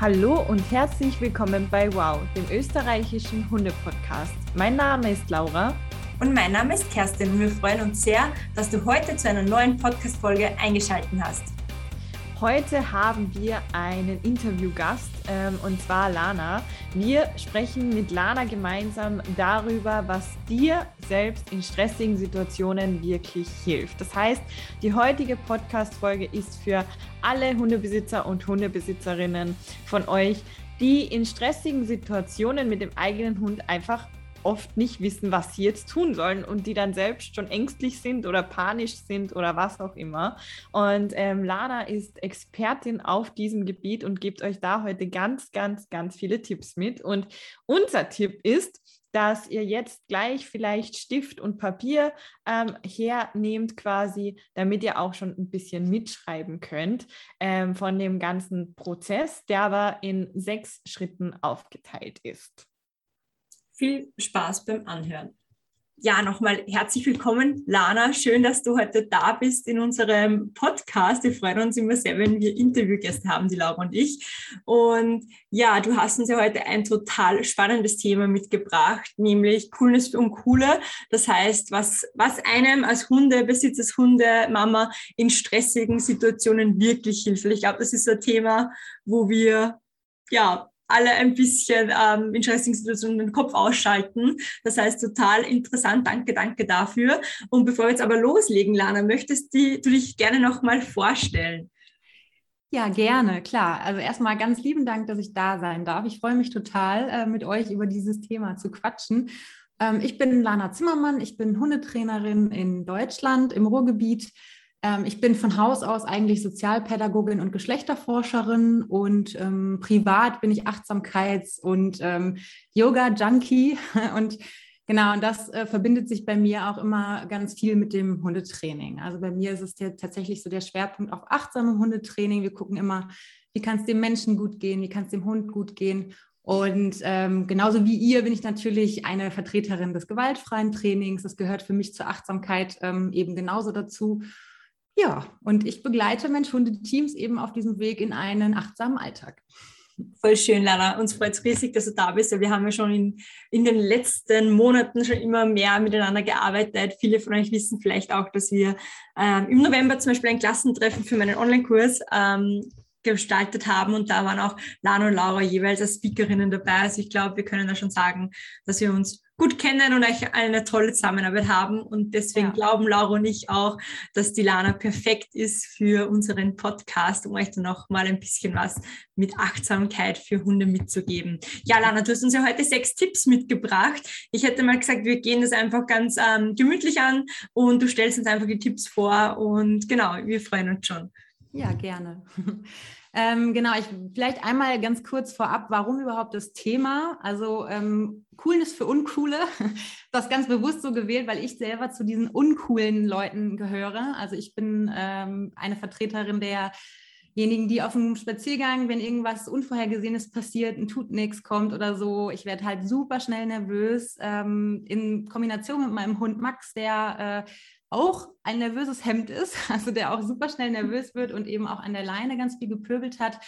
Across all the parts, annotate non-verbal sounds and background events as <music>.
Hallo und herzlich willkommen bei Wow, dem österreichischen Hunde-Podcast. Mein Name ist Laura. Und mein Name ist Kerstin und wir freuen uns sehr, dass du heute zu einer neuen Podcast-Folge eingeschaltet hast. Heute haben wir einen Interviewgast ähm, und zwar Lana. Wir sprechen mit Lana gemeinsam darüber, was dir selbst in stressigen Situationen wirklich hilft. Das heißt, die heutige Podcast-Folge ist für alle Hundebesitzer und Hundebesitzerinnen von euch, die in stressigen Situationen mit dem eigenen Hund einfach oft nicht wissen, was sie jetzt tun sollen und die dann selbst schon ängstlich sind oder panisch sind oder was auch immer. Und ähm, Lana ist Expertin auf diesem Gebiet und gibt euch da heute ganz, ganz, ganz viele Tipps mit. Und unser Tipp ist, dass ihr jetzt gleich vielleicht Stift und Papier ähm, hernehmt quasi, damit ihr auch schon ein bisschen mitschreiben könnt ähm, von dem ganzen Prozess, der aber in sechs Schritten aufgeteilt ist viel Spaß beim Anhören. Ja, nochmal herzlich willkommen, Lana. Schön, dass du heute da bist in unserem Podcast. Wir freuen uns immer sehr, wenn wir Interviewgäste haben, die Laura und ich. Und ja, du hast uns ja heute ein total spannendes Thema mitgebracht, nämlich Coolness und Coole. Das heißt, was, was einem als Hundebesitzer, als Hundemama in stressigen Situationen wirklich hilft. Ich glaube, das ist ein Thema, wo wir ja alle ein bisschen ähm, in stressigen Situationen den Kopf ausschalten. Das heißt, total interessant. Danke, danke dafür. Und bevor wir jetzt aber loslegen, Lana, möchtest du, du dich gerne noch mal vorstellen? Ja, gerne, klar. Also erstmal ganz lieben Dank, dass ich da sein darf. Ich freue mich total, äh, mit euch über dieses Thema zu quatschen. Ähm, ich bin Lana Zimmermann, ich bin Hundetrainerin in Deutschland im Ruhrgebiet ich bin von Haus aus eigentlich Sozialpädagogin und Geschlechterforscherin und ähm, privat bin ich Achtsamkeits- und ähm, Yoga-Junkie <laughs> und Genau, und das äh, verbindet sich bei mir auch immer ganz viel mit dem Hundetraining. Also bei mir ist es ja tatsächlich so der Schwerpunkt auf achtsamem Hundetraining. Wir gucken immer, wie kann es dem Menschen gut gehen, wie kann es dem Hund gut gehen. Und ähm, genauso wie ihr bin ich natürlich eine Vertreterin des gewaltfreien Trainings. Das gehört für mich zur Achtsamkeit ähm, eben genauso dazu. Ja, und ich begleite Mensch-Hunde-Teams eben auf diesem Weg in einen achtsamen Alltag. Voll schön, Lana. Uns freut es riesig, dass du da bist. Wir haben ja schon in, in den letzten Monaten schon immer mehr miteinander gearbeitet. Viele von euch wissen vielleicht auch, dass wir ähm, im November zum Beispiel ein Klassentreffen für meinen Online-Kurs ähm, gestaltet haben und da waren auch Lana und Laura jeweils als Speakerinnen dabei. Also ich glaube, wir können da schon sagen, dass wir uns gut kennen und euch eine tolle Zusammenarbeit haben. Und deswegen ja. glauben Laura und ich auch, dass die Lana perfekt ist für unseren Podcast, um euch dann noch mal ein bisschen was mit Achtsamkeit für Hunde mitzugeben. Ja, Lana, du hast uns ja heute sechs Tipps mitgebracht. Ich hätte mal gesagt, wir gehen das einfach ganz ähm, gemütlich an und du stellst uns einfach die Tipps vor und genau, wir freuen uns schon. Ja, gerne. <laughs> Ähm, genau, ich vielleicht einmal ganz kurz vorab, warum überhaupt das Thema? Also ähm, Coolness für Uncoole, <laughs> das ganz bewusst so gewählt, weil ich selber zu diesen uncoolen Leuten gehöre. Also ich bin ähm, eine Vertreterin derjenigen, die auf einem Spaziergang, wenn irgendwas Unvorhergesehenes passiert, ein tut nichts kommt oder so, ich werde halt super schnell nervös. Ähm, in Kombination mit meinem Hund Max, der äh, auch ein nervöses Hemd ist, <laughs> also der auch super schnell nervös wird und eben auch an der Leine ganz viel gepöbelt hat,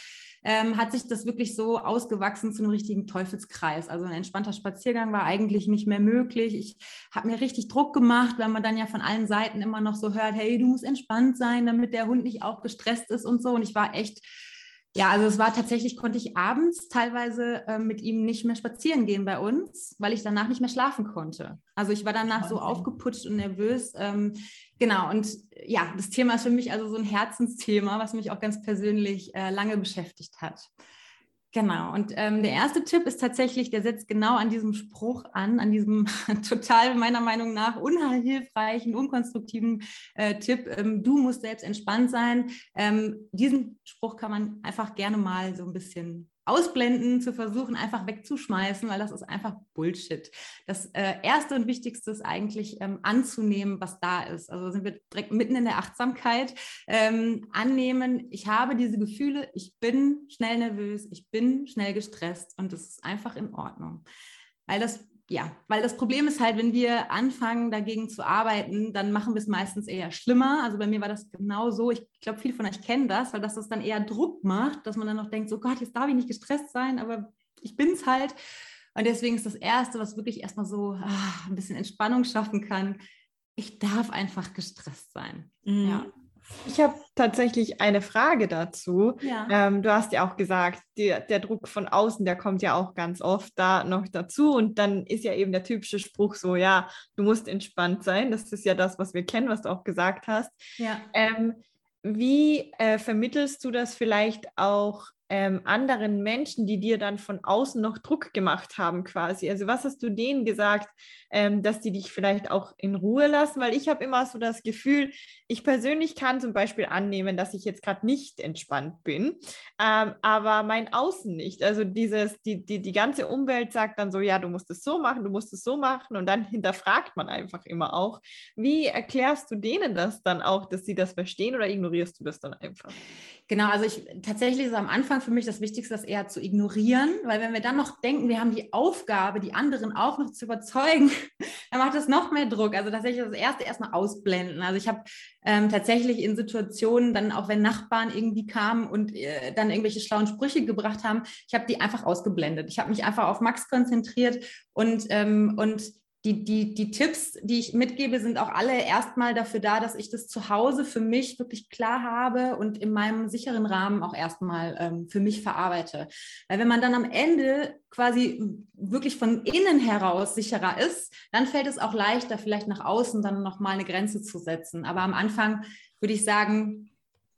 ähm, hat sich das wirklich so ausgewachsen zu einem richtigen Teufelskreis. Also ein entspannter Spaziergang war eigentlich nicht mehr möglich. Ich habe mir richtig Druck gemacht, weil man dann ja von allen Seiten immer noch so hört, hey, du musst entspannt sein, damit der Hund nicht auch gestresst ist und so. Und ich war echt ja, also es war tatsächlich, konnte ich abends teilweise äh, mit ihm nicht mehr spazieren gehen bei uns, weil ich danach nicht mehr schlafen konnte. Also ich war danach so aufgeputscht und nervös. Ähm, genau, und ja, das Thema ist für mich also so ein Herzensthema, was mich auch ganz persönlich äh, lange beschäftigt hat. Genau, und ähm, der erste Tipp ist tatsächlich, der setzt genau an diesem Spruch an, an diesem <laughs> total meiner Meinung nach unhilfreichen, unkonstruktiven äh, Tipp, ähm, du musst selbst entspannt sein. Ähm, diesen Spruch kann man einfach gerne mal so ein bisschen ausblenden, zu versuchen, einfach wegzuschmeißen, weil das ist einfach Bullshit. Das äh, Erste und Wichtigste ist eigentlich ähm, anzunehmen, was da ist. Also sind wir direkt mitten in der Achtsamkeit. Ähm, annehmen, ich habe diese Gefühle, ich bin schnell nervös, ich bin schnell gestresst und das ist einfach in Ordnung. Weil das ja, weil das Problem ist halt, wenn wir anfangen, dagegen zu arbeiten, dann machen wir es meistens eher schlimmer. Also bei mir war das genau so. Ich glaube, viele von euch kennen das, weil das das dann eher Druck macht, dass man dann noch denkt, so Gott, jetzt darf ich nicht gestresst sein, aber ich bin es halt. Und deswegen ist das Erste, was wirklich erstmal so ah, ein bisschen Entspannung schaffen kann, ich darf einfach gestresst sein. Mhm. Ja. Ich habe tatsächlich eine Frage dazu. Ja. Ähm, du hast ja auch gesagt, die, der Druck von außen, der kommt ja auch ganz oft da noch dazu. Und dann ist ja eben der typische Spruch so, ja, du musst entspannt sein. Das ist ja das, was wir kennen, was du auch gesagt hast. Ja. Ähm, wie äh, vermittelst du das vielleicht auch ähm, anderen Menschen, die dir dann von außen noch Druck gemacht haben quasi? Also was hast du denen gesagt, ähm, dass die dich vielleicht auch in Ruhe lassen? Weil ich habe immer so das Gefühl, ich persönlich kann zum Beispiel annehmen, dass ich jetzt gerade nicht entspannt bin, ähm, aber mein Außen nicht. Also dieses, die, die, die ganze Umwelt sagt dann so, ja, du musst es so machen, du musst es so machen und dann hinterfragt man einfach immer auch. Wie erklärst du denen das dann auch, dass sie das verstehen oder ignorierst du das dann einfach? Genau, also ich tatsächlich ist am Anfang für mich das Wichtigste, das eher zu ignorieren, weil wenn wir dann noch denken, wir haben die Aufgabe, die anderen auch noch zu überzeugen, <laughs> dann macht das noch mehr Druck. Also tatsächlich das erste erstmal ausblenden. Also ich habe ähm, tatsächlich in Situationen dann auch wenn Nachbarn irgendwie kamen und äh, dann irgendwelche schlauen Sprüche gebracht haben, ich habe die einfach ausgeblendet. Ich habe mich einfach auf Max konzentriert und ähm, und die, die, die Tipps, die ich mitgebe, sind auch alle erstmal dafür da, dass ich das zu Hause für mich wirklich klar habe und in meinem sicheren Rahmen auch erstmal ähm, für mich verarbeite. Weil wenn man dann am Ende quasi wirklich von innen heraus sicherer ist, dann fällt es auch leichter, vielleicht nach außen dann nochmal eine Grenze zu setzen. Aber am Anfang würde ich sagen,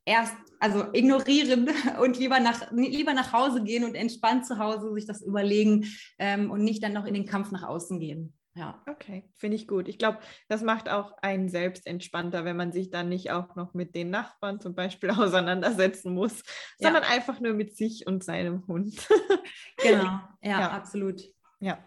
erst also ignorieren <laughs> und lieber nach, lieber nach Hause gehen und entspannt zu Hause sich das überlegen ähm, und nicht dann noch in den Kampf nach außen gehen. Ja. Okay, finde ich gut. Ich glaube, das macht auch einen selbst entspannter, wenn man sich dann nicht auch noch mit den Nachbarn zum Beispiel <laughs> auseinandersetzen muss, ja. sondern einfach nur mit sich und seinem Hund. genau, <laughs> ja, ja, absolut. Ja.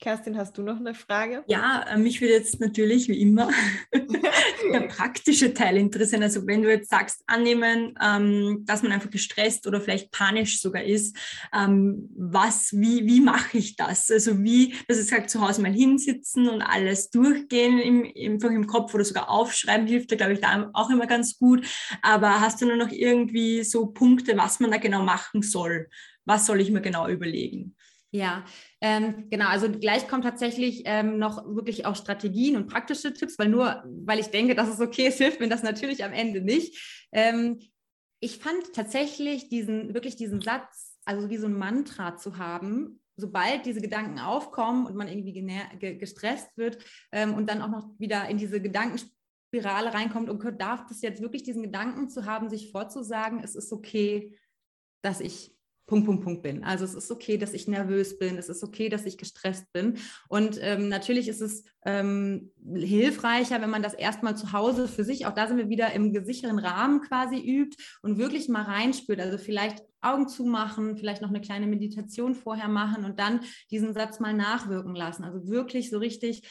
Kerstin, hast du noch eine Frage? Ja, äh, mich würde jetzt natürlich wie immer <laughs> der praktische Teil interessieren. Also wenn du jetzt sagst, annehmen, ähm, dass man einfach gestresst oder vielleicht panisch sogar ist, ähm, was, wie, wie mache ich das? Also wie, dass ich sage, zu Hause mal hinsitzen und alles durchgehen, im, einfach im Kopf oder sogar aufschreiben hilft da, glaube ich, da auch immer ganz gut. Aber hast du nur noch irgendwie so Punkte, was man da genau machen soll? Was soll ich mir genau überlegen? Ja, ähm, genau. Also gleich kommt tatsächlich ähm, noch wirklich auch Strategien und praktische Tipps, weil nur, weil ich denke, dass es okay ist, <laughs> hilft mir das natürlich am Ende nicht. Ähm, ich fand tatsächlich diesen, wirklich diesen Satz, also wie so ein Mantra zu haben, sobald diese Gedanken aufkommen und man irgendwie ge gestresst wird ähm, und dann auch noch wieder in diese Gedankenspirale reinkommt und darf das jetzt wirklich diesen Gedanken zu haben, sich vorzusagen, es ist okay, dass ich Punkt, Punkt, Punkt bin. Also es ist okay, dass ich nervös bin, es ist okay, dass ich gestresst bin. Und ähm, natürlich ist es ähm, hilfreicher, wenn man das erstmal zu Hause für sich, auch da sind wir wieder im gesicheren Rahmen quasi übt und wirklich mal reinspürt. Also vielleicht Augen zumachen, vielleicht noch eine kleine Meditation vorher machen und dann diesen Satz mal nachwirken lassen. Also wirklich so richtig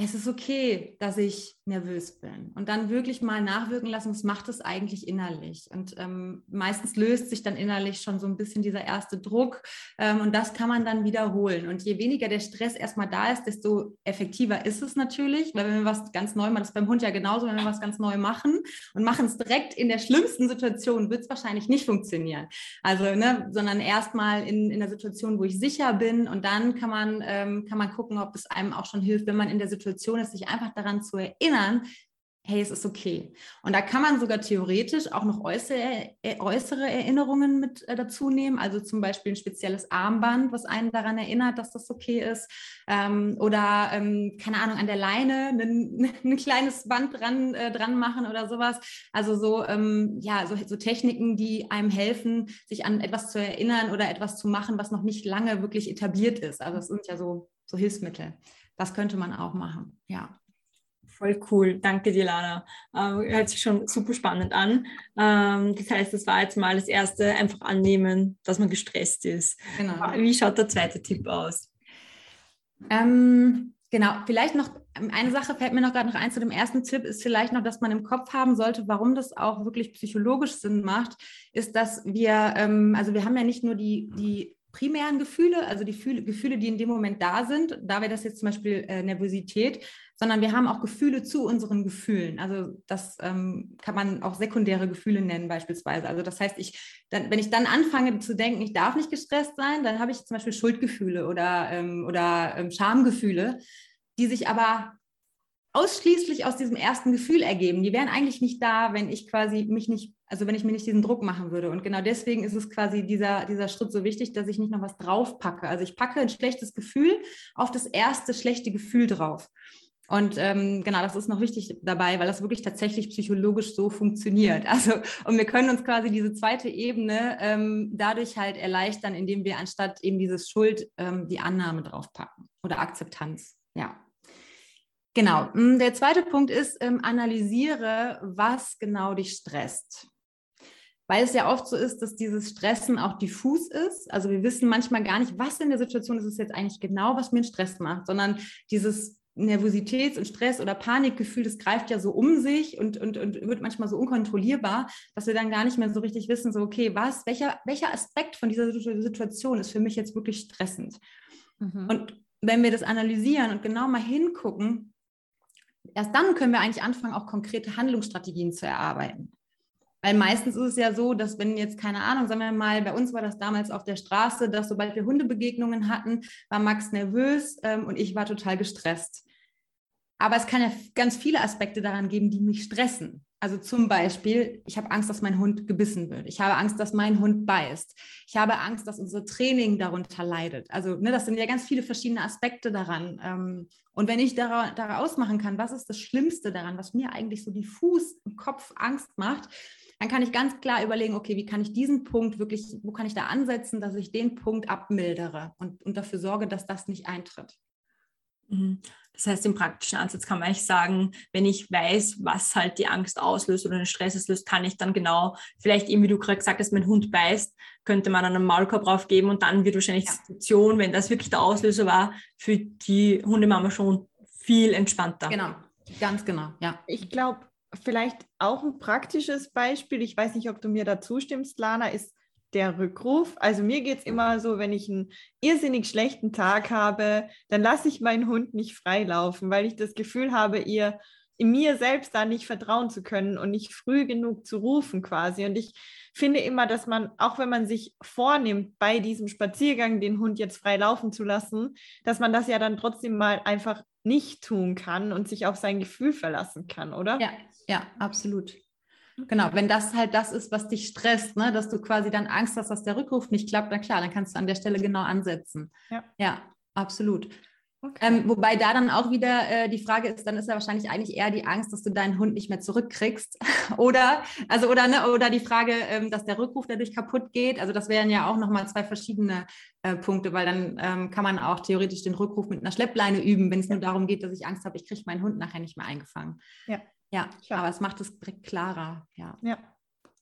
es ist okay, dass ich nervös bin. Und dann wirklich mal nachwirken lassen, was macht es eigentlich innerlich? Und ähm, meistens löst sich dann innerlich schon so ein bisschen dieser erste Druck. Ähm, und das kann man dann wiederholen. Und je weniger der Stress erstmal da ist, desto effektiver ist es natürlich. Weil wenn wir was ganz neu machen, das ist beim Hund ja genauso, wenn wir was ganz neu machen und machen es direkt in der schlimmsten Situation, wird es wahrscheinlich nicht funktionieren. Also, ne, sondern erstmal in, in der Situation, wo ich sicher bin. Und dann kann man, ähm, kann man gucken, ob es einem auch schon hilft, wenn man in der Situation ist, sich einfach daran zu erinnern, hey, es ist okay. Und da kann man sogar theoretisch auch noch äußere, äh, äußere Erinnerungen mit äh, dazu nehmen, also zum Beispiel ein spezielles Armband, was einen daran erinnert, dass das okay ist. Ähm, oder, ähm, keine Ahnung, an der Leine ein, <laughs> ein kleines Band dran, äh, dran machen oder sowas. Also so, ähm, ja, so, so Techniken, die einem helfen, sich an etwas zu erinnern oder etwas zu machen, was noch nicht lange wirklich etabliert ist. Also es sind ja so, so Hilfsmittel das könnte man auch machen, ja. Voll cool, danke dir, Lana. Äh, hört sich schon super spannend an. Ähm, das heißt, das war jetzt mal das erste, einfach annehmen, dass man gestresst ist. Genau. Wie schaut der zweite Tipp aus? Ähm, genau, vielleicht noch eine Sache fällt mir noch gerade noch ein zu dem ersten Tipp, ist vielleicht noch, dass man im Kopf haben sollte, warum das auch wirklich psychologisch Sinn macht, ist, dass wir, ähm, also wir haben ja nicht nur die, die primären Gefühle, also die Gefühle, die in dem Moment da sind. Da wäre das jetzt zum Beispiel äh, Nervosität, sondern wir haben auch Gefühle zu unseren Gefühlen. Also das ähm, kann man auch sekundäre Gefühle nennen beispielsweise. Also das heißt, ich, dann, wenn ich dann anfange zu denken, ich darf nicht gestresst sein, dann habe ich zum Beispiel Schuldgefühle oder, ähm, oder ähm, Schamgefühle, die sich aber ausschließlich aus diesem ersten Gefühl ergeben. Die wären eigentlich nicht da, wenn ich quasi mich nicht, also wenn ich mir nicht diesen Druck machen würde. Und genau deswegen ist es quasi dieser, dieser Schritt so wichtig, dass ich nicht noch was drauf packe. Also ich packe ein schlechtes Gefühl auf das erste schlechte Gefühl drauf. Und ähm, genau, das ist noch wichtig dabei, weil das wirklich tatsächlich psychologisch so funktioniert. <laughs> Also, und wir können uns quasi diese zweite Ebene ähm, dadurch halt erleichtern, indem wir anstatt eben dieses Schuld ähm, die Annahme draufpacken oder Akzeptanz. Ja. Genau. Mm, der zweite Punkt ist, ähm, analysiere, was genau dich stresst. Weil es ja oft so ist, dass dieses Stressen auch diffus ist. Also wir wissen manchmal gar nicht, was in der Situation ist es jetzt eigentlich genau, was mir Stress macht, sondern dieses Nervositäts- und Stress- oder Panikgefühl, das greift ja so um sich und, und, und wird manchmal so unkontrollierbar, dass wir dann gar nicht mehr so richtig wissen, so, okay, was, welcher, welcher Aspekt von dieser Situation ist für mich jetzt wirklich stressend? Mhm. Und wenn wir das analysieren und genau mal hingucken, erst dann können wir eigentlich anfangen, auch konkrete Handlungsstrategien zu erarbeiten. Weil meistens ist es ja so, dass wenn jetzt, keine Ahnung, sagen wir mal, bei uns war das damals auf der Straße, dass sobald wir Hundebegegnungen hatten, war Max nervös ähm, und ich war total gestresst. Aber es kann ja ganz viele Aspekte daran geben, die mich stressen. Also zum Beispiel, ich habe Angst, dass mein Hund gebissen wird. Ich habe Angst, dass mein Hund beißt. Ich habe Angst, dass unser Training darunter leidet. Also ne, das sind ja ganz viele verschiedene Aspekte daran. Ähm, und wenn ich daraus machen kann, was ist das Schlimmste daran, was mir eigentlich so diffus im Kopf Angst macht, dann kann ich ganz klar überlegen, okay, wie kann ich diesen Punkt wirklich, wo kann ich da ansetzen, dass ich den Punkt abmildere und, und dafür sorge, dass das nicht eintritt. Mhm. Das heißt, im praktischen Ansatz kann man eigentlich sagen, wenn ich weiß, was halt die Angst auslöst oder den Stress auslöst, kann ich dann genau, vielleicht eben, wie du gerade gesagt hast, mein Hund beißt, könnte man einen Maulkorb draufgeben und dann wird wahrscheinlich ja. die Situation, wenn das wirklich der Auslöser war, für die Hundemama schon viel entspannter. Genau, ganz genau, ja. Ich glaube, vielleicht auch ein praktisches Beispiel, ich weiß nicht, ob du mir da zustimmst, Lana, ist der Rückruf. Also mir geht es immer so, wenn ich einen irrsinnig schlechten Tag habe, dann lasse ich meinen Hund nicht freilaufen, weil ich das Gefühl habe, ihr in mir selbst da nicht vertrauen zu können und nicht früh genug zu rufen quasi. Und ich finde immer, dass man, auch wenn man sich vornimmt, bei diesem Spaziergang den Hund jetzt frei laufen zu lassen, dass man das ja dann trotzdem mal einfach nicht tun kann und sich auf sein Gefühl verlassen kann, oder? Ja, ja, absolut. Genau, wenn das halt das ist, was dich stresst, ne, dass du quasi dann Angst hast, dass der Rückruf nicht klappt, na klar, dann kannst du an der Stelle genau ansetzen. Ja, ja absolut. Okay. Ähm, wobei da dann auch wieder äh, die Frage ist, dann ist ja wahrscheinlich eigentlich eher die Angst, dass du deinen Hund nicht mehr zurückkriegst. <laughs> oder, also, oder, ne, oder die Frage, ähm, dass der Rückruf dadurch kaputt geht. Also das wären ja auch nochmal zwei verschiedene äh, Punkte, weil dann ähm, kann man auch theoretisch den Rückruf mit einer Schleppleine üben, wenn es nur darum geht, dass ich Angst habe, ich kriege meinen Hund nachher nicht mehr eingefangen. Ja. Ja, Klar. aber es macht es direkt klarer. Ja. ja.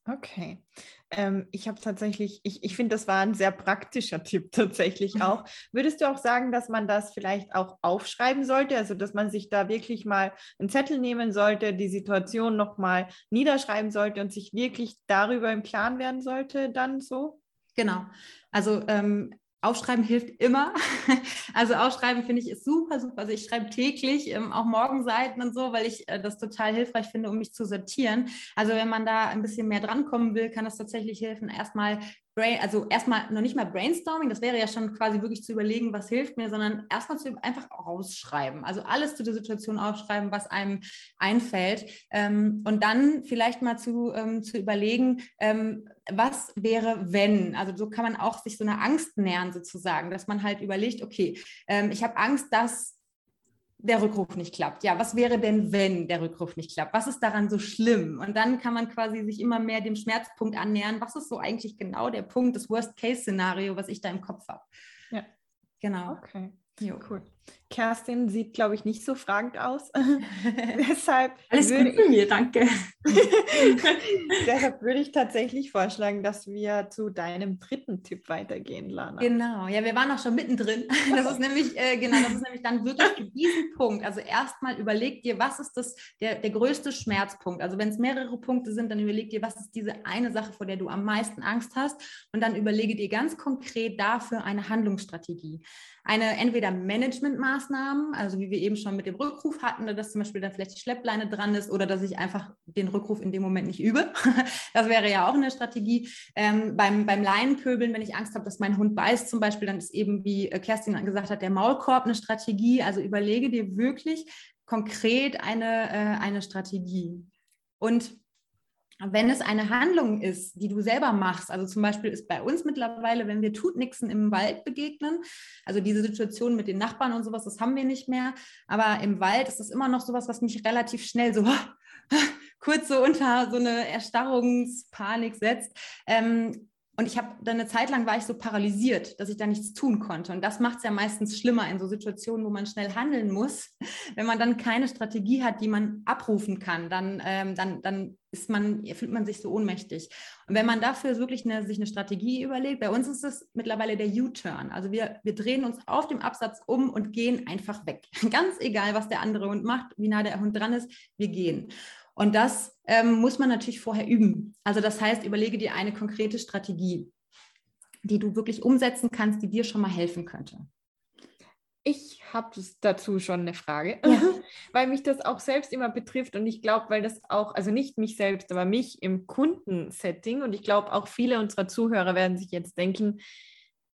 Okay. Ähm, ich habe tatsächlich, ich, ich finde, das war ein sehr praktischer Tipp <laughs> tatsächlich mhm. auch. Würdest du auch sagen, dass man das vielleicht auch aufschreiben sollte? Also, dass man sich da wirklich mal einen Zettel nehmen sollte, die Situation nochmal niederschreiben sollte und sich wirklich darüber im Klaren werden sollte, dann so? Genau. Also ähm, Aufschreiben hilft immer. <laughs> Also Aufschreiben finde ich ist super, super. Also ich schreibe täglich ähm, auch Morgenseiten und so, weil ich äh, das total hilfreich finde, um mich zu sortieren. Also wenn man da ein bisschen mehr drankommen will, kann das tatsächlich helfen, erstmal also erstmal noch nicht mal Brainstorming, das wäre ja schon quasi wirklich zu überlegen, was hilft mir, sondern erstmal zu einfach rausschreiben. Also alles zu der Situation aufschreiben, was einem einfällt. Ähm, und dann vielleicht mal zu, ähm, zu überlegen, ähm, was wäre, wenn? Also so kann man auch sich so einer Angst nähern sozusagen, dass man halt überlegt, okay, ich habe Angst, dass der Rückruf nicht klappt. Ja, was wäre denn, wenn der Rückruf nicht klappt? Was ist daran so schlimm? Und dann kann man quasi sich immer mehr dem Schmerzpunkt annähern. Was ist so eigentlich genau der Punkt, das Worst-Case-Szenario, was ich da im Kopf habe? Ja. Genau. Okay. Jo. Cool. Kerstin sieht, glaube ich, nicht so fragend aus. <laughs> <laughs> deshalb Alles gut für mir, danke. <laughs> deshalb würde ich tatsächlich vorschlagen, dass wir zu deinem dritten Tipp weitergehen, Lana. Genau, ja, wir waren auch schon mittendrin. Das ist nämlich, äh, genau, das ist nämlich dann wirklich diesen Punkt. Also erstmal überleg dir, was ist das, der, der größte Schmerzpunkt? Also wenn es mehrere Punkte sind, dann überleg dir, was ist diese eine Sache, vor der du am meisten Angst hast und dann überlege dir ganz konkret dafür eine Handlungsstrategie eine entweder Managementmaßnahmen, also wie wir eben schon mit dem Rückruf hatten, dass zum Beispiel dann vielleicht die Schleppleine dran ist oder dass ich einfach den Rückruf in dem Moment nicht übe. <laughs> das wäre ja auch eine Strategie. Ähm, beim, beim Leinenpöbeln, wenn ich Angst habe, dass mein Hund beißt zum Beispiel, dann ist eben, wie äh, Kerstin gesagt hat, der Maulkorb eine Strategie. Also überlege dir wirklich konkret eine, äh, eine Strategie. Und wenn es eine Handlung ist, die du selber machst, also zum Beispiel ist bei uns mittlerweile, wenn wir Tutnixen im Wald begegnen, also diese Situation mit den Nachbarn und sowas, das haben wir nicht mehr, aber im Wald ist das immer noch sowas, was mich relativ schnell so <laughs> kurz so unter so eine Erstarrungspanik setzt. Ähm, und ich habe dann eine Zeit lang war ich so paralysiert, dass ich da nichts tun konnte. Und das macht es ja meistens schlimmer in so Situationen, wo man schnell handeln muss. <laughs> Wenn man dann keine Strategie hat, die man abrufen kann, dann, ähm, dann, dann ist man, fühlt man sich so ohnmächtig. Und wenn man dafür wirklich eine, sich eine Strategie überlegt, bei uns ist es mittlerweile der U-Turn. Also wir, wir drehen uns auf dem Absatz um und gehen einfach weg. <laughs> Ganz egal, was der andere Hund macht, wie nah der Hund dran ist, wir gehen. Und das ähm, muss man natürlich vorher üben. Also das heißt, überlege dir eine konkrete Strategie, die du wirklich umsetzen kannst, die dir schon mal helfen könnte. Ich habe dazu schon eine Frage, ja. <laughs> weil mich das auch selbst immer betrifft und ich glaube, weil das auch, also nicht mich selbst, aber mich im Kundensetting und ich glaube auch viele unserer Zuhörer werden sich jetzt denken,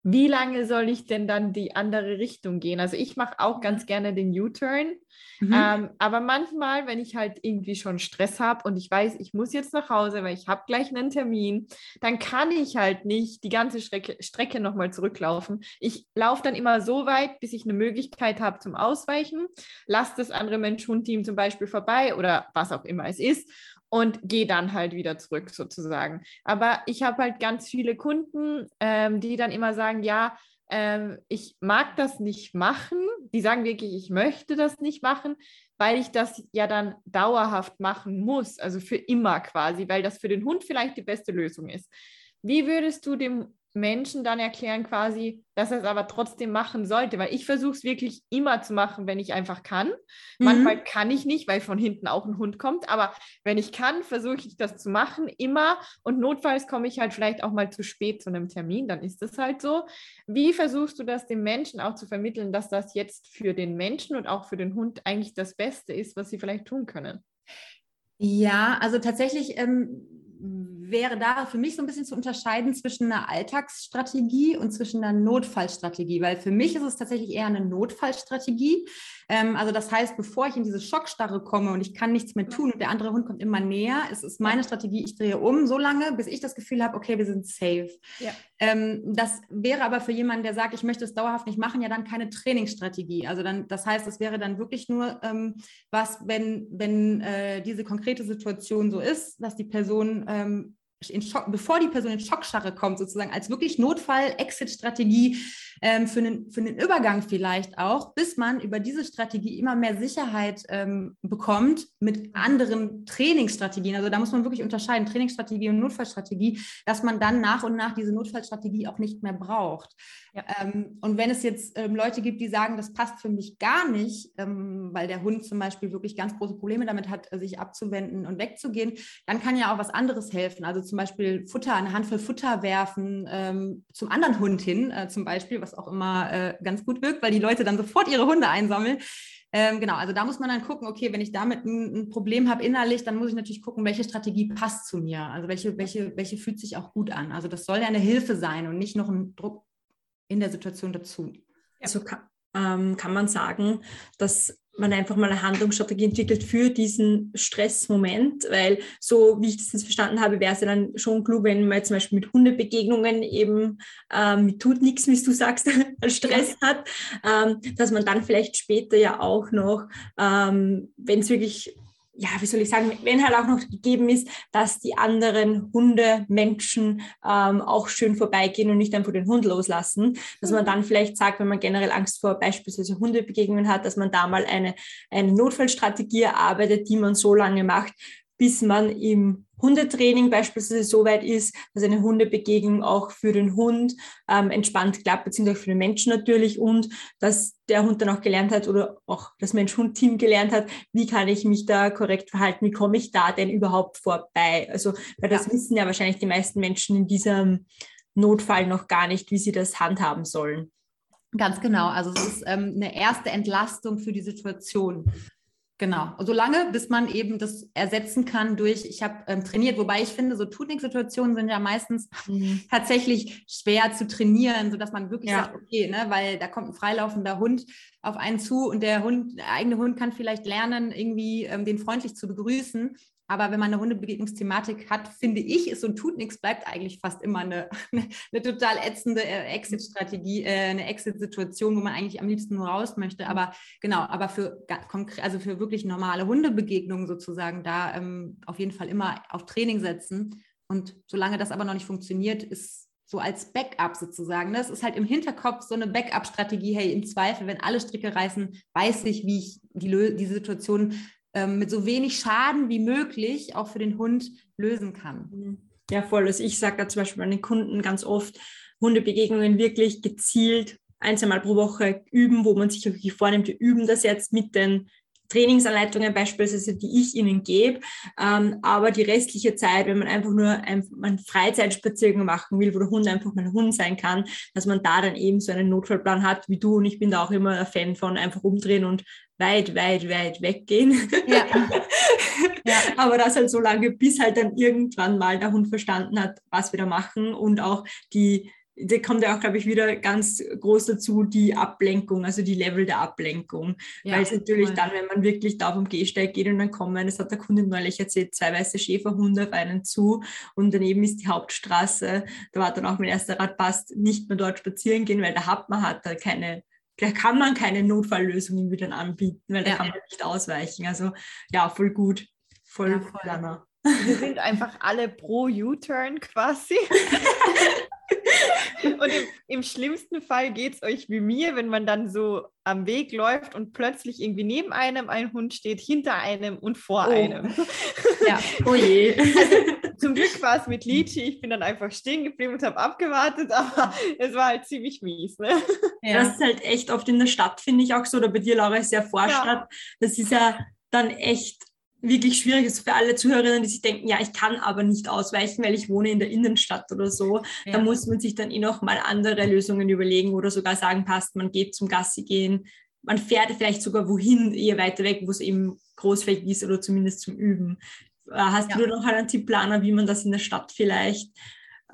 wie lange soll ich denn dann die andere Richtung gehen? Also ich mache auch ganz gerne den U-Turn, mhm. ähm, aber manchmal, wenn ich halt irgendwie schon Stress habe und ich weiß, ich muss jetzt nach Hause, weil ich habe gleich einen Termin, dann kann ich halt nicht die ganze Strecke, Strecke nochmal zurücklaufen. Ich laufe dann immer so weit, bis ich eine Möglichkeit habe zum Ausweichen, lasse das andere Mensch-Hund-Team zum Beispiel vorbei oder was auch immer es ist und gehe dann halt wieder zurück sozusagen. Aber ich habe halt ganz viele Kunden, ähm, die dann immer sagen, ja, ähm, ich mag das nicht machen. Die sagen wirklich, ich möchte das nicht machen, weil ich das ja dann dauerhaft machen muss, also für immer quasi, weil das für den Hund vielleicht die beste Lösung ist. Wie würdest du dem Menschen dann erklären quasi, dass er es aber trotzdem machen sollte, weil ich versuche es wirklich immer zu machen, wenn ich einfach kann. Mhm. Manchmal kann ich nicht, weil von hinten auch ein Hund kommt, aber wenn ich kann, versuche ich das zu machen, immer und notfalls komme ich halt vielleicht auch mal zu spät zu einem Termin, dann ist das halt so. Wie versuchst du das dem Menschen auch zu vermitteln, dass das jetzt für den Menschen und auch für den Hund eigentlich das Beste ist, was sie vielleicht tun können? Ja, also tatsächlich ähm, wäre da für mich so ein bisschen zu unterscheiden zwischen einer Alltagsstrategie und zwischen einer Notfallstrategie, weil für mich ist es tatsächlich eher eine Notfallstrategie. Ähm, also das heißt, bevor ich in diese Schockstarre komme und ich kann nichts mehr tun und der andere Hund kommt immer näher, es ist meine Strategie, ich drehe um so lange, bis ich das Gefühl habe, okay, wir sind safe. Ja. Ähm, das wäre aber für jemanden, der sagt, ich möchte es dauerhaft nicht machen, ja dann keine Trainingsstrategie. Also dann, das heißt, es wäre dann wirklich nur ähm, was, wenn, wenn äh, diese konkrete Situation so ist, dass die Person ähm, Schock, bevor die Person in Schockstarre kommt, sozusagen als wirklich Notfall-Exit-Strategie ähm, für, einen, für einen Übergang vielleicht auch, bis man über diese Strategie immer mehr Sicherheit ähm, bekommt mit anderen Trainingsstrategien. Also da muss man wirklich unterscheiden, Trainingsstrategie und Notfallstrategie, dass man dann nach und nach diese Notfallstrategie auch nicht mehr braucht. Ja. Ähm, und wenn es jetzt ähm, Leute gibt, die sagen, das passt für mich gar nicht, ähm, weil der Hund zum Beispiel wirklich ganz große Probleme damit hat, sich abzuwenden und wegzugehen, dann kann ja auch was anderes helfen. Also zum Beispiel Futter, eine Handvoll Futter werfen ähm, zum anderen Hund hin, äh, zum Beispiel, was auch immer äh, ganz gut wirkt, weil die Leute dann sofort ihre Hunde einsammeln. Ähm, genau, also da muss man dann gucken, okay, wenn ich damit ein, ein, Problem habe innerlich, dann muss ich natürlich gucken, welche Strategie passt zu mir. Also welche, welche, welche fühlt sich auch gut an. Also das soll ja eine Hilfe sein und nicht noch ein Druck in der Situation dazu. Also kann, ähm, kann man sagen, dass man einfach mal eine Handlungsstrategie entwickelt für diesen Stressmoment, weil so wie ich das jetzt verstanden habe, wäre es ja dann schon klug, wenn man zum Beispiel mit Hundebegegnungen eben ähm, tut nichts, wie du sagst, <laughs> Stress hat, ähm, dass man dann vielleicht später ja auch noch, ähm, wenn es wirklich ja, wie soll ich sagen, wenn halt auch noch gegeben ist, dass die anderen Hunde, Menschen ähm, auch schön vorbeigehen und nicht einfach den Hund loslassen, dass man dann vielleicht sagt, wenn man generell Angst vor beispielsweise Hundebegegnungen hat, dass man da mal eine, eine Notfallstrategie erarbeitet, die man so lange macht, bis man im Hundetraining beispielsweise so weit ist, dass eine Hundebegegnung auch für den Hund ähm, entspannt klappt, beziehungsweise für den Menschen natürlich und dass der Hund dann auch gelernt hat oder auch das Mensch-Hund-Team gelernt hat, wie kann ich mich da korrekt verhalten, wie komme ich da denn überhaupt vorbei? Also, weil das ja. wissen ja wahrscheinlich die meisten Menschen in diesem Notfall noch gar nicht, wie sie das handhaben sollen. Ganz genau. Also es ist ähm, eine erste Entlastung für die Situation. Genau, solange, bis man eben das ersetzen kann durch, ich habe ähm, trainiert, wobei ich finde, so Tuning-Situationen sind ja meistens mhm. <laughs> tatsächlich schwer zu trainieren, sodass man wirklich ja. sagt, okay, ne, weil da kommt ein freilaufender Hund auf einen zu und der Hund, der eigene Hund kann vielleicht lernen, irgendwie ähm, den freundlich zu begrüßen. Aber wenn man eine Hundebegegnungsthematik hat, finde ich, ist und tut nichts, bleibt eigentlich fast immer <laughs> eine, eine, total ätzende äh, Exit-Strategie, äh, eine Exit-Situation, wo man eigentlich am liebsten nur raus möchte. Aber genau, aber für also für wirklich normale Hundebegegnungen sozusagen da ähm, auf jeden Fall immer auf Training setzen. Und solange das aber noch nicht funktioniert, ist so als Backup sozusagen. Das ist halt im Hinterkopf so eine Backup-Strategie. Hey, im Zweifel, wenn alle Stricke reißen, weiß ich, wie ich die, die Situation ähm, mit so wenig Schaden wie möglich auch für den Hund lösen kann. Mhm. Ja, voll. Also ich sage da zum Beispiel meinen Kunden ganz oft, Hundebegegnungen wirklich gezielt ein, zwei Mal pro Woche üben, wo man sich wirklich vornimmt, wir üben das jetzt mit den Trainingsanleitungen beispielsweise, die ich ihnen gebe. Ähm, aber die restliche Zeit, wenn man einfach nur ein, einen Freizeitspaziergang machen will, wo der Hund einfach mal ein Hund sein kann, dass man da dann eben so einen Notfallplan hat wie du. Und ich bin da auch immer ein Fan von einfach umdrehen und weit, weit, weit weggehen. Ja. <laughs> ja. Aber das halt so lange, bis halt dann irgendwann mal der Hund verstanden hat, was wir da machen und auch die da kommt ja auch, glaube ich, wieder ganz groß dazu, die Ablenkung, also die Level der Ablenkung. Ja, Weil es natürlich voll. dann, wenn man wirklich da vom Gehsteig geht und dann kommen, das hat der Kunde neulich erzählt, zwei weiße Schäferhunde auf einen zu und daneben ist die Hauptstraße. Da war dann auch mein erster Rat, passt, nicht mehr dort spazieren gehen, weil da hat man hat da keine da kann man keine Notfalllösungen wieder anbieten, weil da ja. kann man nicht ausweichen. Also ja, voll gut, voll, ja, voll. Wir sind einfach alle pro U-Turn quasi. <laughs> und im, im, schlimmsten Fall geht es euch wie mir, wenn man dann so am Weg läuft und plötzlich irgendwie neben einem ein Hund steht, hinter einem und vor oh. einem. Ja, <laughs> oh je. Also, zum Glück war es mit Lichi. Ich bin dann einfach stehen geblieben und habe abgewartet, aber es war halt ziemlich mies. Ne? Ja. Das ist halt echt oft in der Stadt, finde ich auch so. Oder bei dir, Laura, ist ja Vorstadt. Ja. Das ist ja dann echt wirklich schwierig ist für alle Zuhörerinnen, die sich denken, ja, ich kann aber nicht ausweichen, weil ich wohne in der Innenstadt oder so. Ja. Da muss man sich dann eh noch mal andere Lösungen überlegen oder sogar sagen, passt, man geht zum Gassi gehen, man fährt vielleicht sogar wohin, eher weiter weg, wo es eben großflächig ist oder zumindest zum Üben. Äh, hast ja. du noch einen Tippplaner, wie man das in der Stadt vielleicht,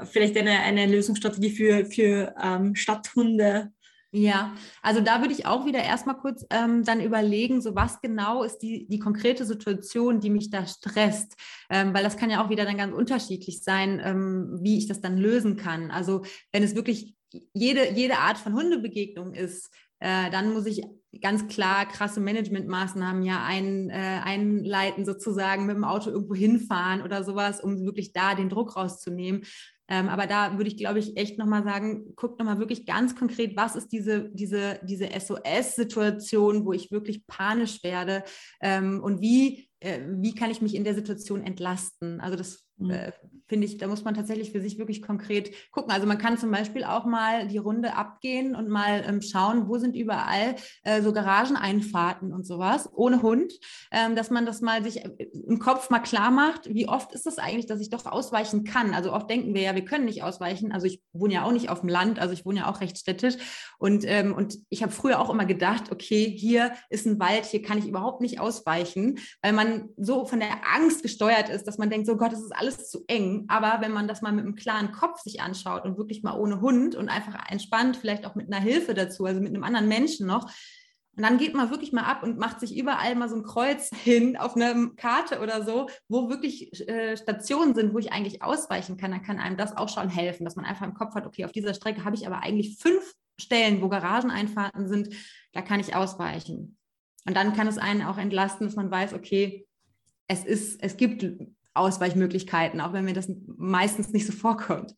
vielleicht eine, eine Lösungsstrategie für, für ähm, Stadthunde ja, also da würde ich auch wieder erstmal kurz ähm, dann überlegen, so was genau ist die, die konkrete Situation, die mich da stresst, ähm, weil das kann ja auch wieder dann ganz unterschiedlich sein, ähm, wie ich das dann lösen kann. Also wenn es wirklich jede, jede Art von Hundebegegnung ist, äh, dann muss ich ganz klar krasse Managementmaßnahmen ja ein, äh, einleiten, sozusagen mit dem Auto irgendwo hinfahren oder sowas, um wirklich da den Druck rauszunehmen. Ähm, aber da würde ich, glaube ich, echt nochmal sagen, guckt nochmal wirklich ganz konkret, was ist diese, diese, diese SOS-Situation, wo ich wirklich panisch werde ähm, und wie, äh, wie kann ich mich in der Situation entlasten? Also das Mhm. Äh, finde ich, da muss man tatsächlich für sich wirklich konkret gucken. Also man kann zum Beispiel auch mal die Runde abgehen und mal ähm, schauen, wo sind überall äh, so Garageneinfahrten und sowas ohne Hund, ähm, dass man das mal sich äh, im Kopf mal klar macht, wie oft ist das eigentlich, dass ich doch ausweichen kann. Also oft denken wir ja, wir können nicht ausweichen. Also ich wohne ja auch nicht auf dem Land, also ich wohne ja auch recht städtisch und, ähm, und ich habe früher auch immer gedacht, okay, hier ist ein Wald, hier kann ich überhaupt nicht ausweichen, weil man so von der Angst gesteuert ist, dass man denkt, so Gott, das ist alles alles zu eng. Aber wenn man das mal mit einem klaren Kopf sich anschaut und wirklich mal ohne Hund und einfach entspannt, vielleicht auch mit einer Hilfe dazu, also mit einem anderen Menschen noch, und dann geht man wirklich mal ab und macht sich überall mal so ein Kreuz <laughs> hin auf einer Karte oder so, wo wirklich äh, Stationen sind, wo ich eigentlich ausweichen kann. Dann kann einem das auch schon helfen, dass man einfach im Kopf hat, okay, auf dieser Strecke habe ich aber eigentlich fünf Stellen, wo Garageneinfahrten sind, da kann ich ausweichen. Und dann kann es einen auch entlasten, dass man weiß, okay, es ist, es gibt Ausweichmöglichkeiten, auch wenn mir das meistens nicht so <laughs> vorkommt.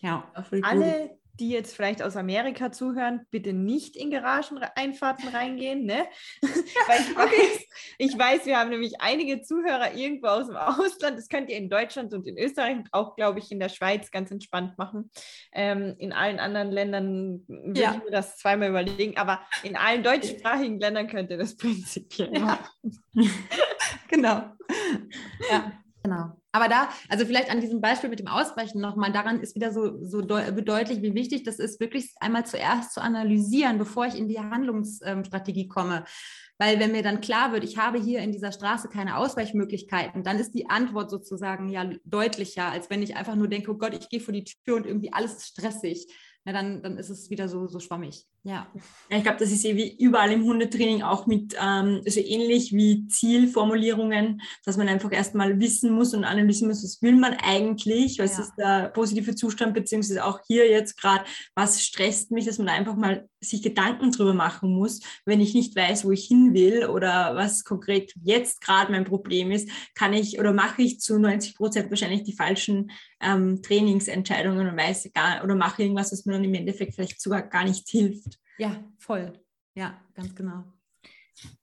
Ja, alle die jetzt vielleicht aus Amerika zuhören, bitte nicht in Garageneinfahrten reingehen, ne? <laughs> Weil ich <laughs> weiß, ich weiß, wir haben nämlich einige Zuhörer irgendwo aus dem Ausland. Das könnt ihr in Deutschland und in Österreich und auch, glaube ich, in der Schweiz ganz entspannt machen. Ähm, in allen anderen Ländern würde ja. ich mir das zweimal überlegen, aber in allen deutschsprachigen Ländern könnt ihr das <laughs> prinzipiell ja. machen. genau. Ja, genau. Aber da, also vielleicht an diesem Beispiel mit dem Ausweichen nochmal, daran ist wieder so, so bedeutlich, wie wichtig das ist, wirklich einmal zuerst zu analysieren, bevor ich in die Handlungsstrategie komme. Weil wenn mir dann klar wird, ich habe hier in dieser Straße keine Ausweichmöglichkeiten, dann ist die Antwort sozusagen ja deutlicher, als wenn ich einfach nur denke, oh Gott, ich gehe vor die Tür und irgendwie alles ist stressig na, dann, dann ist es wieder so, so schwammig. Ja. ich glaube, das ist eh wie überall im Hundetraining auch mit, ähm, also ähnlich wie Zielformulierungen, dass man einfach erstmal wissen muss und analysieren muss, was will man eigentlich, was ja. ist der positive Zustand, beziehungsweise auch hier jetzt gerade, was stresst mich, dass man einfach mal sich Gedanken drüber machen muss, wenn ich nicht weiß, wo ich hin will oder was konkret jetzt gerade mein Problem ist, kann ich oder mache ich zu 90 Prozent wahrscheinlich die falschen ähm, Trainingsentscheidungen und weiß gar oder mache irgendwas, was mir dann im Endeffekt vielleicht sogar gar nicht hilft. Ja, voll. Ja, ganz genau.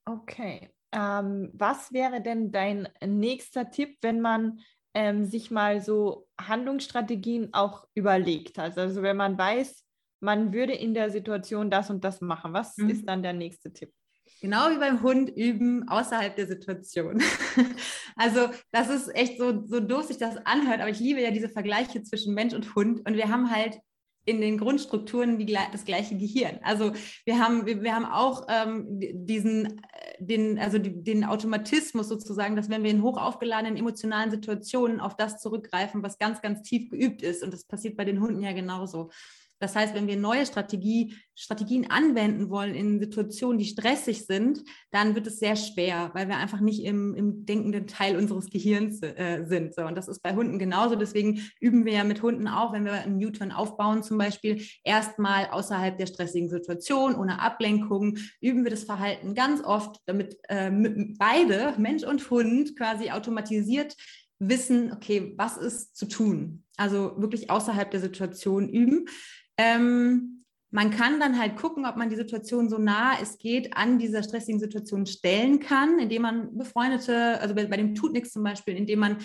Okay. Ähm, was wäre denn dein nächster Tipp, wenn man ähm, sich mal so Handlungsstrategien auch überlegt hat? Also wenn man weiß, man würde in der Situation das und das machen. Was mhm. ist dann der nächste Tipp? Genau wie beim Hund üben außerhalb der Situation. <laughs> also das ist echt so, so doof sich das anhört, aber ich liebe ja diese Vergleiche zwischen Mensch und Hund und wir haben halt in den Grundstrukturen die, das gleiche Gehirn. Also wir haben, wir, wir haben auch ähm, diesen, äh, den, also die, den Automatismus sozusagen, dass wenn wir in hoch aufgeladenen emotionalen Situationen auf das zurückgreifen, was ganz, ganz tief geübt ist, und das passiert bei den Hunden ja genauso. Das heißt, wenn wir neue Strategie, Strategien anwenden wollen in Situationen, die stressig sind, dann wird es sehr schwer, weil wir einfach nicht im, im denkenden Teil unseres Gehirns äh, sind. So, und das ist bei Hunden genauso. Deswegen üben wir ja mit Hunden auch, wenn wir einen Newton aufbauen zum Beispiel, erstmal außerhalb der stressigen Situation, ohne Ablenkung, üben wir das Verhalten ganz oft, damit äh, beide, Mensch und Hund, quasi automatisiert wissen, okay, was ist zu tun? Also wirklich außerhalb der Situation üben. Ähm, man kann dann halt gucken, ob man die Situation so nah es geht an dieser stressigen Situation stellen kann, indem man befreundete, also bei, bei dem tut nichts zum Beispiel, indem man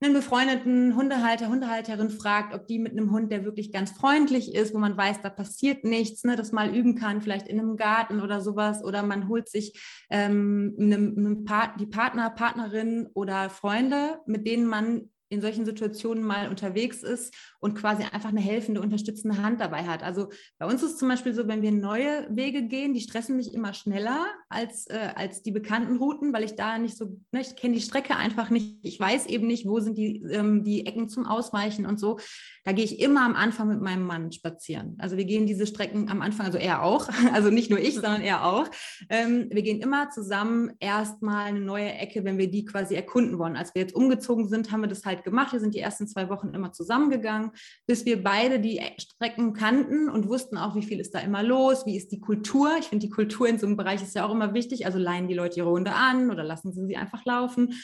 einen befreundeten Hundehalter, Hundehalterin fragt, ob die mit einem Hund, der wirklich ganz freundlich ist, wo man weiß, da passiert nichts, ne, das mal üben kann, vielleicht in einem Garten oder sowas, oder man holt sich ähm, einem, einem Part, die Partner, Partnerin oder Freunde, mit denen man in solchen Situationen mal unterwegs ist und quasi einfach eine helfende, unterstützende Hand dabei hat. Also bei uns ist zum Beispiel so, wenn wir neue Wege gehen, die stressen mich immer schneller als, äh, als die bekannten Routen, weil ich da nicht so, ne, ich kenne die Strecke einfach nicht. Ich weiß eben nicht, wo sind die, ähm, die Ecken zum Ausweichen und so. Da gehe ich immer am Anfang mit meinem Mann spazieren. Also wir gehen diese Strecken am Anfang, also er auch, <laughs> also nicht nur ich, sondern er auch. Ähm, wir gehen immer zusammen erstmal eine neue Ecke, wenn wir die quasi erkunden wollen. Als wir jetzt umgezogen sind, haben wir das halt gemacht. Wir sind die ersten zwei Wochen immer zusammengegangen, bis wir beide die Strecken kannten und wussten auch, wie viel ist da immer los, wie ist die Kultur. Ich finde, die Kultur in so einem Bereich ist ja auch immer wichtig. Also leihen die Leute ihre Hunde an oder lassen sie sie einfach laufen.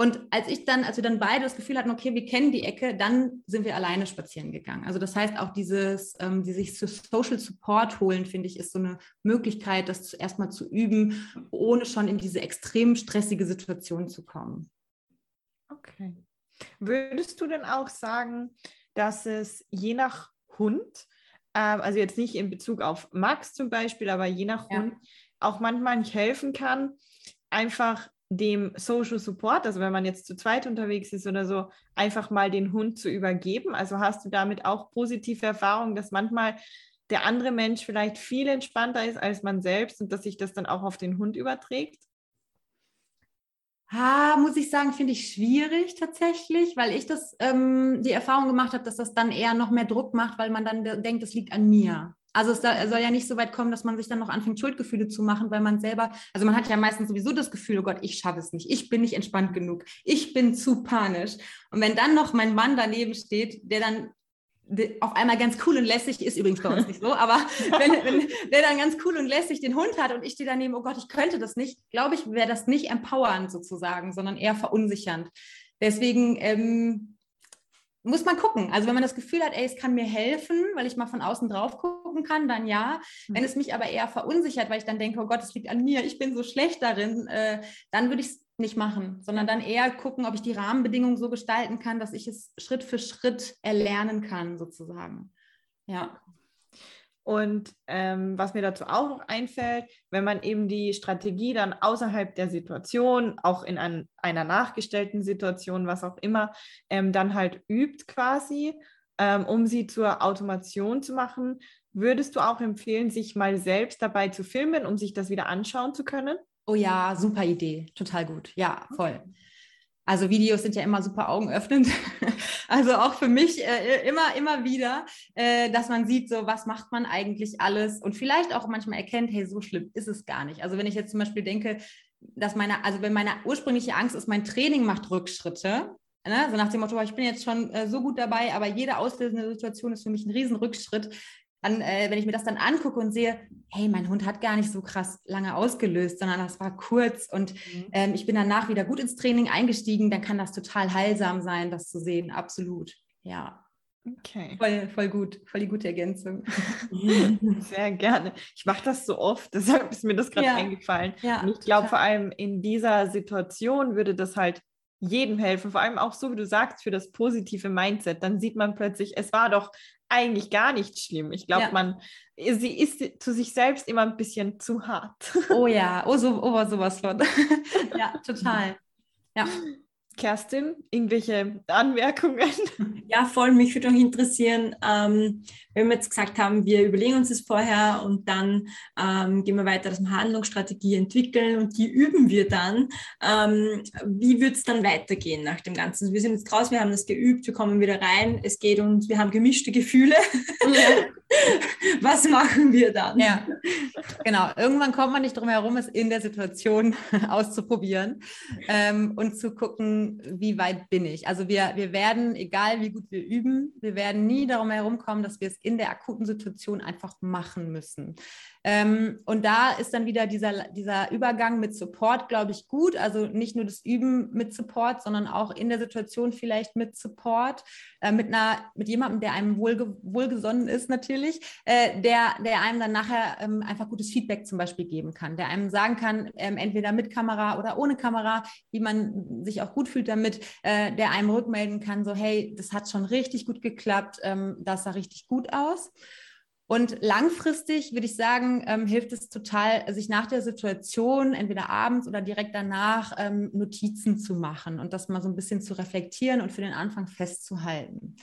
Und als ich dann, als wir dann beide das Gefühl hatten, okay, wir kennen die Ecke, dann sind wir alleine spazieren gegangen. Also das heißt auch dieses, ähm, die sich Social Support holen, finde ich, ist so eine Möglichkeit, das erstmal zu üben, ohne schon in diese extrem stressige Situation zu kommen. Okay. Würdest du denn auch sagen, dass es je nach Hund, äh, also jetzt nicht in Bezug auf Max zum Beispiel, aber je nach ja. Hund auch manchmal nicht helfen kann, einfach dem Social Support, also wenn man jetzt zu zweit unterwegs ist oder so, einfach mal den Hund zu übergeben? Also hast du damit auch positive Erfahrungen, dass manchmal der andere Mensch vielleicht viel entspannter ist als man selbst und dass sich das dann auch auf den Hund überträgt? Ha, muss ich sagen, finde ich schwierig tatsächlich, weil ich das ähm, die Erfahrung gemacht habe, dass das dann eher noch mehr Druck macht, weil man dann denkt, es liegt an mir. Also es soll ja nicht so weit kommen, dass man sich dann noch anfängt, Schuldgefühle zu machen, weil man selber, also man hat ja meistens sowieso das Gefühl, oh Gott, ich schaffe es nicht, ich bin nicht entspannt genug, ich bin zu panisch. Und wenn dann noch mein Mann daneben steht, der dann auf einmal ganz cool und lässig ist übrigens bei uns nicht so, aber <laughs> wenn, wenn der dann ganz cool und lässig den Hund hat und ich stehe daneben, oh Gott, ich könnte das nicht, glaube ich, wäre das nicht empowernd sozusagen, sondern eher verunsichernd. Deswegen ähm, muss man gucken. Also wenn man das Gefühl hat, ey, es kann mir helfen, weil ich mal von außen drauf gucken kann, dann ja. Wenn es mich aber eher verunsichert, weil ich dann denke, oh Gott, es liegt an mir, ich bin so schlecht darin, äh, dann würde ich es nicht machen, sondern dann eher gucken, ob ich die Rahmenbedingungen so gestalten kann, dass ich es Schritt für Schritt erlernen kann, sozusagen. Ja. Und ähm, was mir dazu auch noch einfällt, wenn man eben die Strategie dann außerhalb der Situation, auch in ein, einer nachgestellten Situation, was auch immer, ähm, dann halt übt quasi, ähm, um sie zur Automation zu machen, würdest du auch empfehlen, sich mal selbst dabei zu filmen, um sich das wieder anschauen zu können? Oh ja, super Idee, total gut. Ja, voll. Also Videos sind ja immer super augenöffnend. <laughs> also auch für mich äh, immer, immer wieder, äh, dass man sieht, so was macht man eigentlich alles und vielleicht auch manchmal erkennt, hey, so schlimm ist es gar nicht. Also wenn ich jetzt zum Beispiel denke, dass meine, also wenn meine ursprüngliche Angst ist, mein Training macht Rückschritte, ne? so nach dem Motto, ich bin jetzt schon äh, so gut dabei, aber jede auslösende Situation ist für mich ein Riesenrückschritt, dann, äh, wenn ich mir das dann angucke und sehe, hey, mein Hund hat gar nicht so krass lange ausgelöst, sondern das war kurz und mhm. ähm, ich bin danach wieder gut ins Training eingestiegen, dann kann das total heilsam sein, das zu sehen. Absolut. Ja. Okay. Voll, voll gut, voll die gute Ergänzung. <laughs> Sehr gerne. Ich mache das so oft, <laughs> deshalb ist mir das gerade ja. eingefallen. Ja, und ich glaube, vor allem in dieser Situation würde das halt jedem helfen, vor allem auch so, wie du sagst, für das positive Mindset. Dann sieht man plötzlich, es war doch eigentlich gar nicht schlimm. Ich glaube, ja. man, sie ist zu sich selbst immer ein bisschen zu hart. Oh ja, <laughs> oh, so, oh sowas von. <laughs> ja, total. Ja. Kerstin, irgendwelche Anmerkungen? <laughs> Ja, voll. Mich würde auch interessieren, ähm, wenn wir jetzt gesagt haben, wir überlegen uns das vorher und dann ähm, gehen wir weiter, dass wir Handlungsstrategie entwickeln und die üben wir dann. Ähm, wie wird es dann weitergehen nach dem Ganzen? Also wir sind jetzt raus, wir haben das geübt, wir kommen wieder rein, es geht uns, wir haben gemischte Gefühle. Ja. <laughs> Was machen wir dann? Ja, genau. Irgendwann kommt man nicht drum herum, es in der Situation <laughs> auszuprobieren ähm, und zu gucken, wie weit bin ich. Also wir, wir werden, egal wie gut wir üben, wir werden nie darum herumkommen, dass wir es in der akuten Situation einfach machen müssen. Ähm, und da ist dann wieder dieser, dieser Übergang mit Support, glaube ich, gut. Also nicht nur das Üben mit Support, sondern auch in der Situation vielleicht mit Support, äh, mit, einer, mit jemandem, der einem wohlge wohlgesonnen ist natürlich, äh, der, der einem dann nachher ähm, einfach gutes Feedback zum Beispiel geben kann, der einem sagen kann, ähm, entweder mit Kamera oder ohne Kamera, wie man sich auch gut fühlt damit, äh, der einem rückmelden kann, so hey, das hat schon richtig gut geklappt, ähm, das sah richtig gut aus. Und langfristig würde ich sagen, ähm, hilft es total, sich nach der Situation, entweder abends oder direkt danach, ähm, Notizen zu machen und das mal so ein bisschen zu reflektieren und für den Anfang festzuhalten.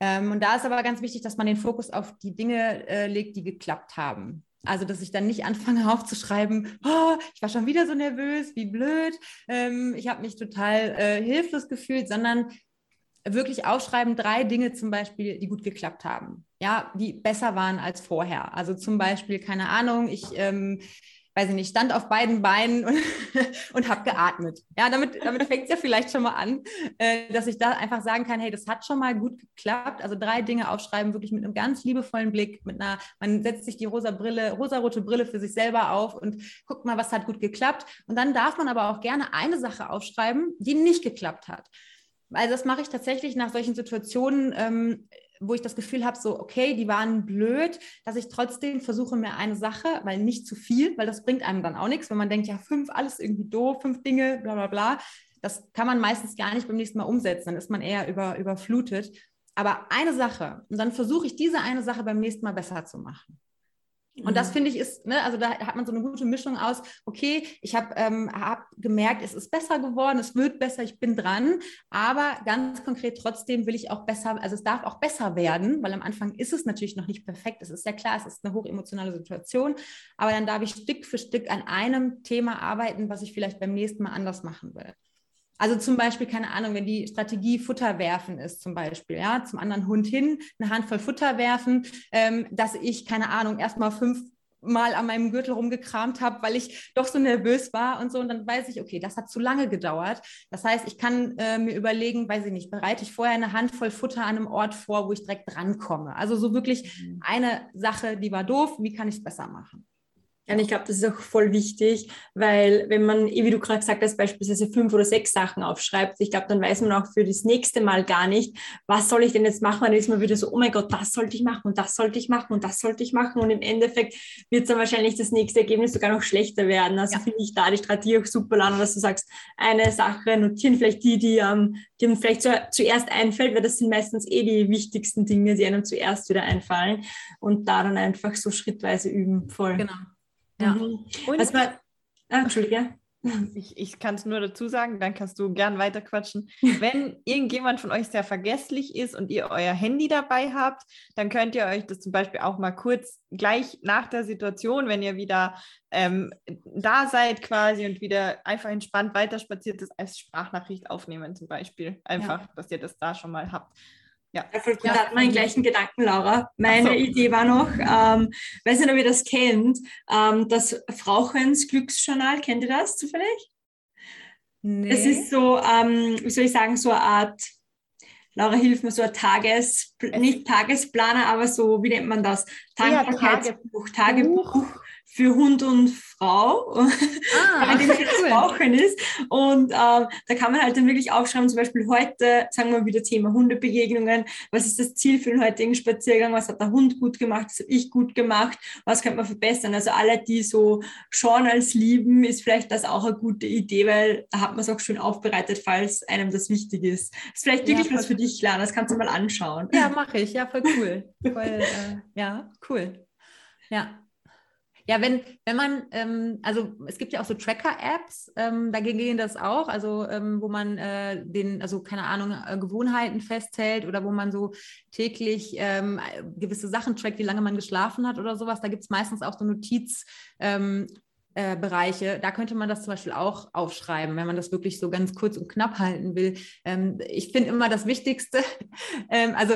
Ähm, und da ist aber ganz wichtig, dass man den Fokus auf die Dinge äh, legt, die geklappt haben. Also, dass ich dann nicht anfange <laughs> aufzuschreiben, oh, ich war schon wieder so nervös, wie blöd, ähm, ich habe mich total äh, hilflos gefühlt, sondern wirklich aufschreiben, drei Dinge zum Beispiel, die gut geklappt haben. Ja, die besser waren als vorher. Also zum Beispiel, keine Ahnung, ich ähm, weiß ich nicht, stand auf beiden Beinen und, <laughs> und habe geatmet. Ja, damit, damit fängt es ja vielleicht schon mal an, äh, dass ich da einfach sagen kann, hey, das hat schon mal gut geklappt. Also drei Dinge aufschreiben, wirklich mit einem ganz liebevollen Blick, mit einer, man setzt sich die rosa Brille, rosarote Brille für sich selber auf und guckt mal, was hat gut geklappt. Und dann darf man aber auch gerne eine Sache aufschreiben, die nicht geklappt hat. Also das mache ich tatsächlich nach solchen Situationen, ähm, wo ich das Gefühl habe, so, okay, die waren blöd, dass ich trotzdem versuche, mir eine Sache, weil nicht zu viel, weil das bringt einem dann auch nichts, wenn man denkt, ja, fünf, alles irgendwie doof, fünf Dinge, bla bla bla. Das kann man meistens gar nicht beim nächsten Mal umsetzen, dann ist man eher über, überflutet. Aber eine Sache, und dann versuche ich diese eine Sache beim nächsten Mal besser zu machen. Und das mhm. finde ich ist, ne, also da hat man so eine gute Mischung aus, okay, ich habe ähm, hab gemerkt, es ist besser geworden, es wird besser, ich bin dran, aber ganz konkret trotzdem will ich auch besser, also es darf auch besser werden, weil am Anfang ist es natürlich noch nicht perfekt, es ist ja klar, es ist eine hochemotionale Situation, aber dann darf ich Stück für Stück an einem Thema arbeiten, was ich vielleicht beim nächsten Mal anders machen will. Also zum Beispiel, keine Ahnung, wenn die Strategie Futter werfen ist, zum Beispiel, ja, zum anderen Hund hin, eine Handvoll Futter werfen, ähm, dass ich, keine Ahnung, erstmal fünf mal an meinem Gürtel rumgekramt habe, weil ich doch so nervös war und so. Und dann weiß ich, okay, das hat zu lange gedauert. Das heißt, ich kann äh, mir überlegen, weiß ich nicht, bereite ich vorher eine Handvoll Futter an einem Ort vor, wo ich direkt drankomme. Also so wirklich mhm. eine Sache, die war doof, wie kann ich es besser machen? Ja, und ich glaube, das ist auch voll wichtig, weil wenn man, wie du gerade gesagt hast, beispielsweise fünf oder sechs Sachen aufschreibt, ich glaube, dann weiß man auch für das nächste Mal gar nicht, was soll ich denn jetzt machen? Dann ist man wieder so, oh mein Gott, das sollte ich machen und das sollte ich machen und das sollte ich machen. Und im Endeffekt wird es dann wahrscheinlich das nächste Ergebnis sogar noch schlechter werden. Also ja. finde ich da die Strategie auch super, Lana, dass du sagst, eine Sache notieren, vielleicht die, die, ähm, die einem vielleicht zu, zuerst einfällt, weil das sind meistens eh die wichtigsten Dinge, die einem zuerst wieder einfallen und da dann einfach so schrittweise üben. Voll. Genau. Ja. Mhm. Und also, ah, Entschuldige. Ich, ich kann es nur dazu sagen, dann kannst du gern weiter quatschen. <laughs> Wenn irgendjemand von euch sehr vergesslich ist und ihr euer Handy dabei habt, dann könnt ihr euch das zum Beispiel auch mal kurz gleich nach der Situation, wenn ihr wieder ähm, da seid quasi und wieder einfach entspannt weiterspaziert ist, als Sprachnachricht aufnehmen zum Beispiel. Einfach, ja. dass ihr das da schon mal habt. Ja, voll gut. hat meinen gleichen Gedanken, Laura. Meine so. Idee war noch, ähm, weiß nicht, ob ihr das kennt, ähm, das Frauchens Glücksjournal. Kennt ihr das zufällig? Nee. Das ist so, ähm, wie soll ich sagen, so eine Art, Laura hilft mir, so ein Tages, nicht Tagesplaner, aber so, wie nennt man das? Dankbarkeitsbuch, ja, Tagebuch. Tagebuch für Hund und Frau, ah, <laughs> bei dem okay, cool. Rauchen ist. Und äh, da kann man halt dann wirklich aufschreiben, zum Beispiel heute, sagen wir wieder Thema Hundebegegnungen, was ist das Ziel für den heutigen Spaziergang, was hat der Hund gut gemacht, was habe ich gut gemacht, was könnte man verbessern. Also alle, die so schauen als lieben, ist vielleicht das auch eine gute Idee, weil da hat man es auch schön aufbereitet, falls einem das wichtig ist. Das ist vielleicht wirklich ja, was für dich, Lana, das kannst du mal anschauen. Ja, mache ich, ja, voll cool. <laughs> voll, äh, ja, cool. Ja, ja, wenn, wenn man, ähm, also es gibt ja auch so Tracker-Apps, ähm, dagegen gehen das auch, also ähm, wo man äh, den, also keine Ahnung, äh, Gewohnheiten festhält oder wo man so täglich ähm, gewisse Sachen trackt, wie lange man geschlafen hat oder sowas. Da gibt es meistens auch so Notiz. Ähm, äh, da könnte man das zum Beispiel auch aufschreiben, wenn man das wirklich so ganz kurz und knapp halten will. Ähm, ich finde immer das Wichtigste, <laughs> also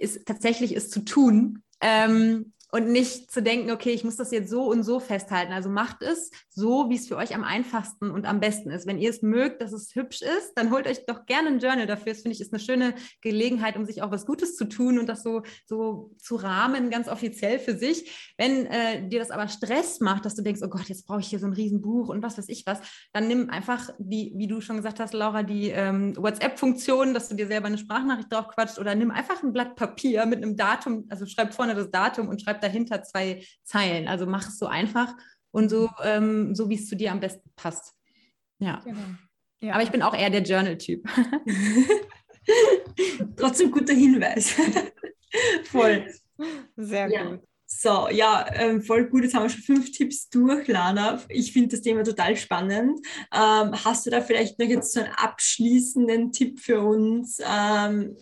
ist tatsächlich ist zu tun. Ähm, und nicht zu denken, okay, ich muss das jetzt so und so festhalten. Also macht es so, wie es für euch am einfachsten und am besten ist. Wenn ihr es mögt, dass es hübsch ist, dann holt euch doch gerne ein Journal dafür. Das finde ich ist eine schöne Gelegenheit, um sich auch was Gutes zu tun und das so, so zu rahmen, ganz offiziell für sich. Wenn äh, dir das aber Stress macht, dass du denkst, oh Gott, jetzt brauche ich hier so ein Riesenbuch und was weiß ich was, dann nimm einfach die, wie du schon gesagt hast, Laura, die ähm, WhatsApp-Funktion, dass du dir selber eine Sprachnachricht drauf quatscht oder nimm einfach ein Blatt Papier mit einem Datum, also schreib vorne das Datum und schreib dahinter zwei Zeilen. Also mach es so einfach und so, ähm, so wie es zu dir am besten passt. Ja. Genau. ja. Aber ich bin auch eher der Journal-Typ. <laughs> Trotzdem guter Hinweis. <laughs> Voll. Sehr ja. gut. So, ja, ähm, voll gut. Jetzt haben wir schon fünf Tipps durch, Lana. Ich finde das Thema total spannend. Ähm, hast du da vielleicht noch jetzt so einen abschließenden Tipp für uns, ähm,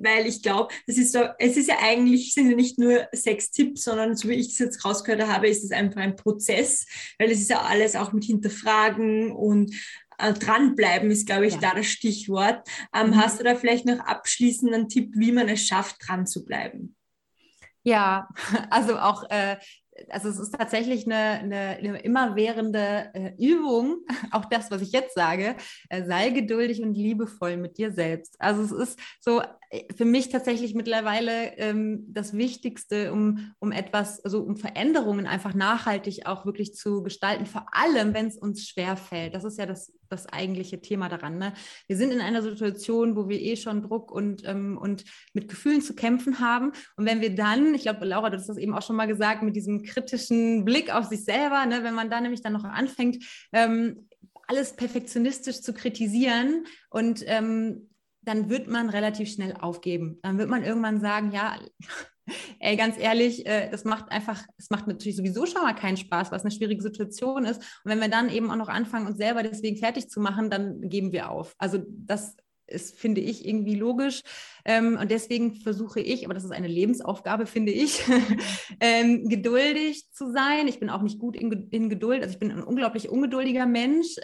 weil ich glaube, das ist so, es ist ja eigentlich, sind ja nicht nur sechs Tipps, sondern so wie ich das jetzt rausgehört habe, ist es einfach ein Prozess, weil es ist ja alles auch mit Hinterfragen und äh, dranbleiben ist, glaube ich, ja. da das Stichwort. Ähm, mhm. Hast du da vielleicht noch abschließend einen Tipp, wie man es schafft, dran zu bleiben? Ja, <laughs> also auch äh, also es ist tatsächlich eine, eine, eine immerwährende äh, Übung, <laughs> auch das, was ich jetzt sage, äh, sei geduldig und liebevoll mit dir selbst. Also es ist so äh, für mich tatsächlich mittlerweile ähm, das Wichtigste, um, um etwas, also um Veränderungen einfach nachhaltig auch wirklich zu gestalten, vor allem, wenn es uns schwer fällt. Das ist ja das, das eigentliche Thema daran. Ne? Wir sind in einer Situation, wo wir eh schon Druck und, ähm, und mit Gefühlen zu kämpfen haben. Und wenn wir dann, ich glaube, Laura, du hast das eben auch schon mal gesagt, mit diesem kritischen Blick auf sich selber, ne, wenn man da nämlich dann noch anfängt, ähm, alles perfektionistisch zu kritisieren und ähm, dann wird man relativ schnell aufgeben. Dann wird man irgendwann sagen, ja, ey, ganz ehrlich, äh, das macht einfach, es macht natürlich sowieso schon mal keinen Spaß, was eine schwierige Situation ist. Und wenn wir dann eben auch noch anfangen, uns selber deswegen fertig zu machen, dann geben wir auf. Also das ist, finde ich, irgendwie logisch. Ähm, und deswegen versuche ich, aber das ist eine Lebensaufgabe, finde ich, <laughs> ähm, geduldig zu sein. Ich bin auch nicht gut in, in, Geduld, also ich bin ein unglaublich ungeduldiger Mensch.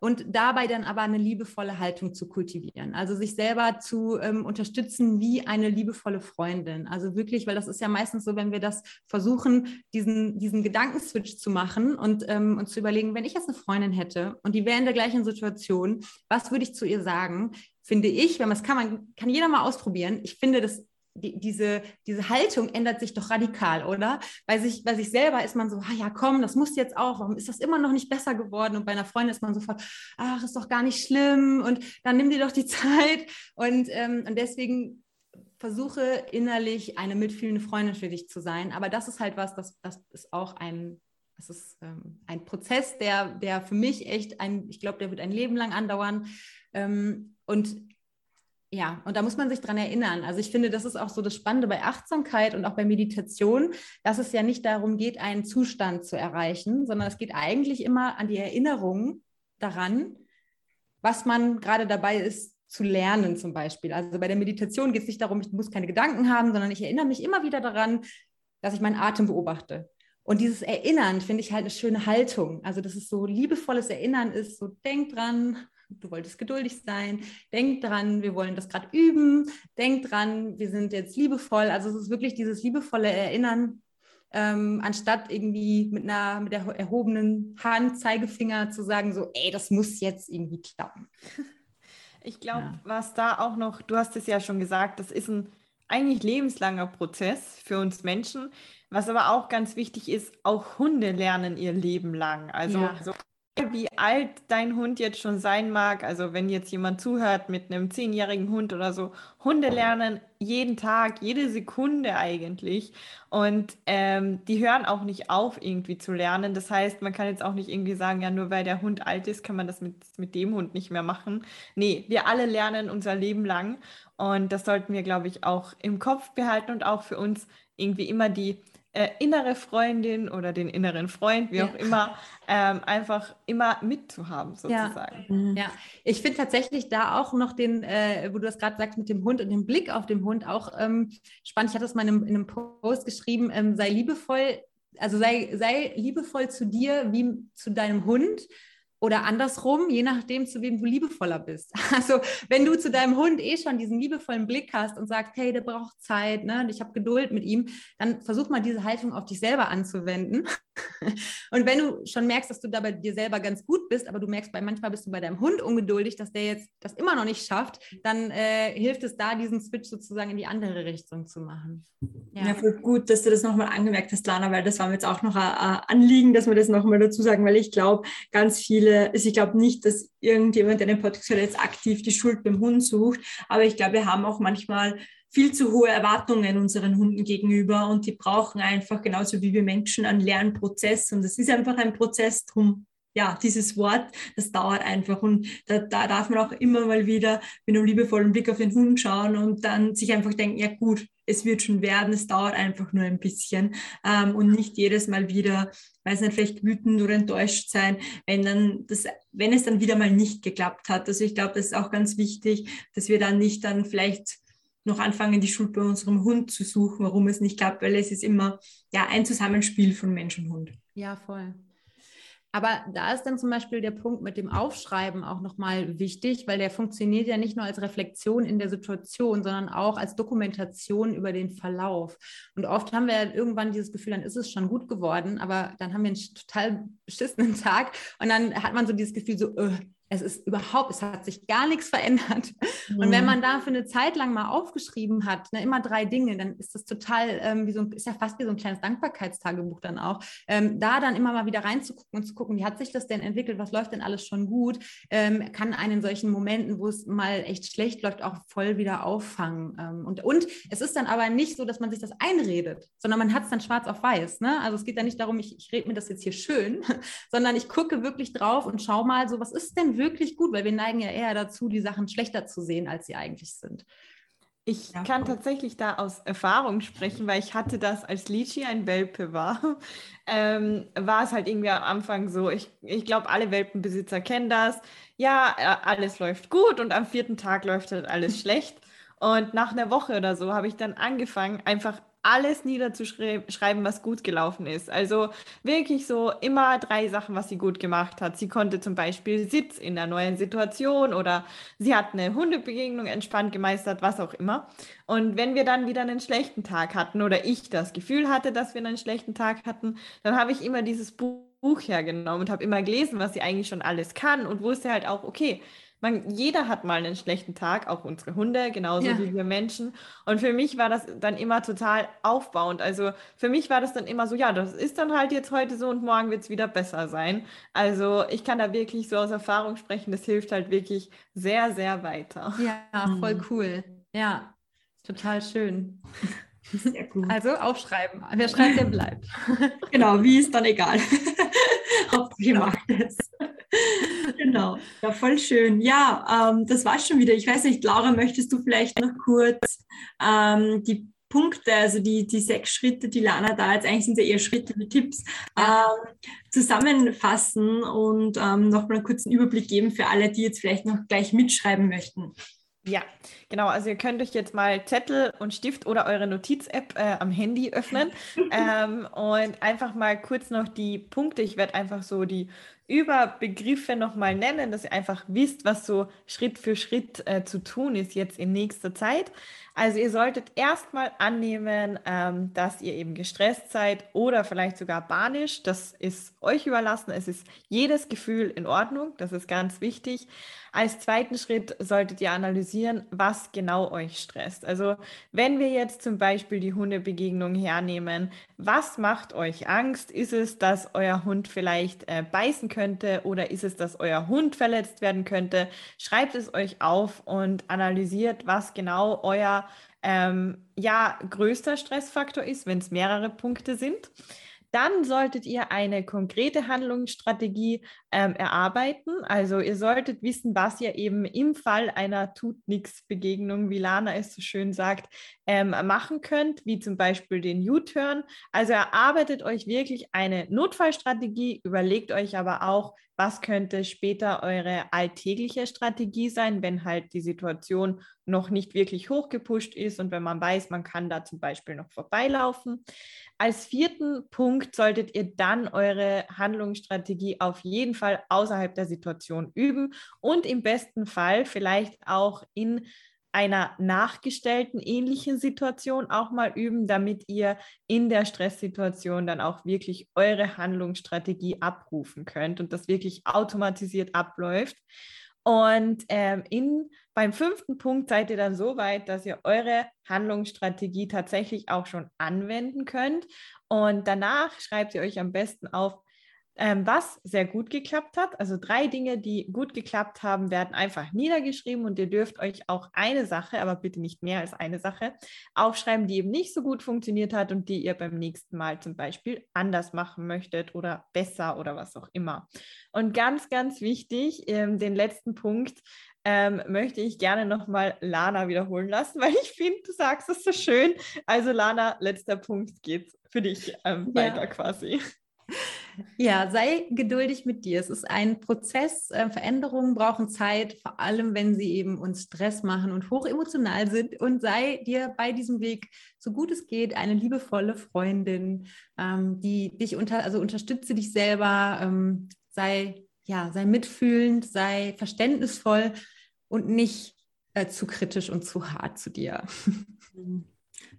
Und dabei dann aber eine liebevolle Haltung zu kultivieren. Also sich selber zu ähm, unterstützen wie eine liebevolle Freundin. Also wirklich, weil das ist ja meistens so, wenn wir das versuchen, diesen, diesen Gedankenswitch zu machen und ähm, uns zu überlegen, wenn ich jetzt eine Freundin hätte und die wäre in der gleichen Situation, was würde ich zu ihr sagen? Finde ich, wenn man es kann, man kann jeder mal ausprobieren. Ich finde, das die, diese, diese Haltung ändert sich doch radikal, oder? Bei sich, bei sich selber ist man so, ah ja, komm, das muss jetzt auch, warum ist das immer noch nicht besser geworden? Und bei einer Freundin ist man sofort, ach, ist doch gar nicht schlimm und dann nimm dir doch die <laughs> Zeit. Und, ähm, und deswegen versuche innerlich eine mitfühlende Freundin für dich zu sein. Aber das ist halt was, das, das ist auch ein, das ist ähm, ein Prozess, der, der für mich echt ein, ich glaube, der wird ein Leben lang andauern. Ähm, und ja, und da muss man sich dran erinnern. Also ich finde, das ist auch so das Spannende bei Achtsamkeit und auch bei Meditation, dass es ja nicht darum geht, einen Zustand zu erreichen, sondern es geht eigentlich immer an die Erinnerung daran, was man gerade dabei ist zu lernen zum Beispiel. Also bei der Meditation geht es nicht darum, ich muss keine Gedanken haben, sondern ich erinnere mich immer wieder daran, dass ich meinen Atem beobachte. Und dieses Erinnern finde ich halt eine schöne Haltung. Also, dass es so liebevolles Erinnern ist, so denk dran, du wolltest geduldig sein, denk dran, wir wollen das gerade üben, denk dran, wir sind jetzt liebevoll. Also es ist wirklich dieses liebevolle Erinnern, ähm, anstatt irgendwie mit einer mit der erhobenen Hand, Zeigefinger zu sagen, so, ey, das muss jetzt irgendwie klappen. <laughs> Ich glaube, ja. was da auch noch, du hast es ja schon gesagt, das ist ein eigentlich lebenslanger Prozess für uns Menschen. Was aber auch ganz wichtig ist, auch Hunde lernen ihr Leben lang. Also ja. so wie alt dein Hund jetzt schon sein mag, also wenn jetzt jemand zuhört mit einem zehnjährigen Hund oder so, Hunde lernen jeden Tag, jede Sekunde eigentlich und ähm, die hören auch nicht auf irgendwie zu lernen. Das heißt, man kann jetzt auch nicht irgendwie sagen, ja, nur weil der Hund alt ist, kann man das mit, mit dem Hund nicht mehr machen. Nee, wir alle lernen unser Leben lang und das sollten wir, glaube ich, auch im Kopf behalten und auch für uns irgendwie immer die äh, innere Freundin oder den inneren Freund, wie ja. auch immer, ähm, einfach immer mitzuhaben, sozusagen. Ja, mhm. ja. ich finde tatsächlich da auch noch den, äh, wo du das gerade sagst mit dem Hund und dem Blick auf den Hund auch ähm, spannend. Ich hatte das mal in einem, in einem Post geschrieben, ähm, sei liebevoll, also sei, sei liebevoll zu dir wie zu deinem Hund oder andersrum, je nachdem, zu wem du liebevoller bist. <laughs> Also wenn du zu deinem Hund eh schon diesen liebevollen Blick hast und sagst, hey, der braucht Zeit, ne, ich habe Geduld mit ihm, dann versuch mal diese Haltung auf dich selber anzuwenden. <laughs> Und wenn du schon merkst, dass du dabei dir selber ganz gut bist, aber du merkst, bei manchmal bist du bei deinem Hund ungeduldig, dass der jetzt das immer noch nicht schafft, dann äh, hilft es da, diesen Switch sozusagen in die andere Richtung zu machen. Ja, ja voll gut, dass du das nochmal angemerkt hast, Lana, weil das war mir jetzt auch noch ein, ein Anliegen, dass wir das nochmal dazu sagen, weil ich glaube, ganz viele viele, also ich glaube nicht, dass irgendjemand, der den Podcast jetzt aktiv die Schuld beim Hund sucht, aber ich glaube, wir haben auch manchmal viel zu hohe Erwartungen unseren Hunden gegenüber und die brauchen einfach genauso wie wir Menschen einen Lernprozess und das ist einfach ein Prozess drum. Ja, dieses Wort, das dauert einfach und da, da darf man auch immer mal wieder mit einem liebevollen Blick auf den Hund schauen und dann sich einfach denken, ja gut, es wird schon werden, es dauert einfach nur ein bisschen ähm, und nicht jedes Mal wieder, weiß nicht, vielleicht wütend oder enttäuscht sein, wenn dann das, wenn es dann wieder mal nicht geklappt hat. Also ich glaube, das ist auch ganz wichtig, dass wir dann nicht dann vielleicht noch anfangen, die Schuld bei unserem Hund zu suchen, warum es nicht klappt, weil es ist immer ja ein Zusammenspiel von Mensch und Hund. Ja, voll. Aber da ist dann zum Beispiel der Punkt mit dem Aufschreiben auch nochmal wichtig, weil der funktioniert ja nicht nur als Reflexion in der Situation, sondern auch als Dokumentation über den Verlauf. Und oft haben wir ja irgendwann dieses Gefühl, dann ist es schon gut geworden, aber dann haben wir einen total beschissenen Tag und dann hat man so dieses Gefühl, so, äh, es ist überhaupt, es hat sich gar nichts verändert. Mhm. Und wenn mhm. man da für eine Zeit lang mal aufgeschrieben hat, ne, immer drei Dinge, dann ist das total, ähm, wie so, ist ja fast wie so ein kleines Dankbarkeitstagebuch dann auch. Ähm, da dann immer mal wieder reinzugucken und zu gucken, wie hat sich das denn entwickelt, was läuft denn alles schon gut, ähm, kann einen in solchen Momenten, wo es mal echt schlecht läuft, auch voll wieder auffangen. Ähm, und, und es ist dann aber nicht so, dass man sich das einredet, sondern man hat es dann schwarz auf weiß. Ne? Also es geht dann nicht darum, ich, ich rede mir das jetzt hier schön, <laughs> sondern ich gucke wirklich drauf und schaue mal so, was ist denn wirklich gut, weil wir neigen ja eher dazu, die Sachen schlechter zu sehen, als sie eigentlich sind. Ich ja, kann tatsächlich da aus Erfahrung sprechen, weil ich hatte das, als Lichi ein Welpe war, <laughs> ähm, war es halt irgendwie am Anfang so, ich, ich glaube, alle Welpenbesitzer kennen das. Ja, äh, alles läuft gut und am vierten Tag läuft halt alles <laughs> schlecht. Und nach einer Woche oder so habe ich dann angefangen, einfach alles niederzuschreiben, was gut gelaufen ist. Also wirklich so immer drei Sachen, was sie gut gemacht hat. Sie konnte zum Beispiel Sitz in der neuen Situation oder sie hat eine Hundebegegnung entspannt gemeistert, was auch immer. Und wenn wir dann wieder einen schlechten Tag hatten oder ich das Gefühl hatte, dass wir einen schlechten Tag hatten, dann habe ich immer dieses Buch hergenommen und habe immer gelesen, was sie eigentlich schon alles kann und wusste halt auch, okay, man, jeder hat mal einen schlechten Tag, auch unsere Hunde, genauso ja. wie wir Menschen. Und für mich war das dann immer total aufbauend. Also für mich war das dann immer so, ja, das ist dann halt jetzt heute so und morgen wird es wieder besser sein. Also ich kann da wirklich so aus Erfahrung sprechen, das hilft halt wirklich sehr, sehr weiter. Ja, voll mhm. cool. Ja, total schön. Sehr gut. Also aufschreiben. Wer schreibt, der bleibt. <laughs> Genau, wie ist dann egal. <laughs> <laughs> Genau. macht es. <laughs> genau, ja, voll schön. Ja, ähm, das war's schon wieder. Ich weiß nicht, Laura, möchtest du vielleicht noch kurz ähm, die Punkte, also die, die sechs Schritte, die Lana da jetzt, eigentlich sind ja eher Schritte mit Tipps, ähm, zusammenfassen und ähm, nochmal einen kurzen Überblick geben für alle, die jetzt vielleicht noch gleich mitschreiben möchten. Ja, genau. Also ihr könnt euch jetzt mal Zettel und Stift oder eure Notiz-App äh, am Handy öffnen <laughs> ähm, und einfach mal kurz noch die Punkte. Ich werde einfach so die Überbegriffe nochmal nennen, dass ihr einfach wisst, was so Schritt für Schritt äh, zu tun ist jetzt in nächster Zeit. Also ihr solltet erstmal annehmen, ähm, dass ihr eben gestresst seid oder vielleicht sogar banisch. Das ist euch überlassen. Es ist jedes Gefühl in Ordnung. Das ist ganz wichtig. Als zweiten Schritt solltet ihr analysieren, was genau euch stresst. Also wenn wir jetzt zum Beispiel die Hundebegegnung hernehmen, was macht euch Angst? Ist es, dass euer Hund vielleicht äh, beißen könnte oder ist es, dass euer Hund verletzt werden könnte? Schreibt es euch auf und analysiert, was genau euer ähm, ja, größter Stressfaktor ist, wenn es mehrere Punkte sind. Dann solltet ihr eine konkrete Handlungsstrategie ähm, erarbeiten. Also ihr solltet wissen, was ihr eben im Fall einer Tut-Nix-Begegnung, wie Lana es so schön sagt, ähm, machen könnt, wie zum Beispiel den U-Turn. Also erarbeitet euch wirklich eine Notfallstrategie, überlegt euch aber auch, was könnte später eure alltägliche Strategie sein, wenn halt die Situation noch nicht wirklich hochgepusht ist und wenn man weiß, man kann da zum Beispiel noch vorbeilaufen. Als vierten Punkt solltet ihr dann eure Handlungsstrategie auf jeden Fall außerhalb der Situation üben und im besten Fall vielleicht auch in einer nachgestellten ähnlichen Situation auch mal üben, damit ihr in der Stresssituation dann auch wirklich eure Handlungsstrategie abrufen könnt und das wirklich automatisiert abläuft. Und ähm, in, beim fünften Punkt seid ihr dann so weit, dass ihr eure Handlungsstrategie tatsächlich auch schon anwenden könnt. Und danach schreibt ihr euch am besten auf, ähm, was sehr gut geklappt hat. Also drei Dinge, die gut geklappt haben, werden einfach niedergeschrieben und ihr dürft euch auch eine Sache, aber bitte nicht mehr als eine Sache, aufschreiben, die eben nicht so gut funktioniert hat und die ihr beim nächsten Mal zum Beispiel anders machen möchtet oder besser oder was auch immer. Und ganz, ganz wichtig, ähm, den letzten Punkt, ähm, möchte ich gerne nochmal Lana wiederholen lassen, weil ich finde, du sagst es so schön. Also Lana, letzter Punkt geht für dich ähm, ja. weiter quasi. Ja, sei geduldig mit dir. Es ist ein Prozess. Äh, Veränderungen brauchen Zeit, vor allem wenn sie eben uns Stress machen und hochemotional sind. Und sei dir bei diesem Weg, so gut es geht, eine liebevolle Freundin, ähm, die dich unter, also unterstütze dich selber, ähm, sei, ja, sei mitfühlend, sei verständnisvoll und nicht äh, zu kritisch und zu hart zu dir.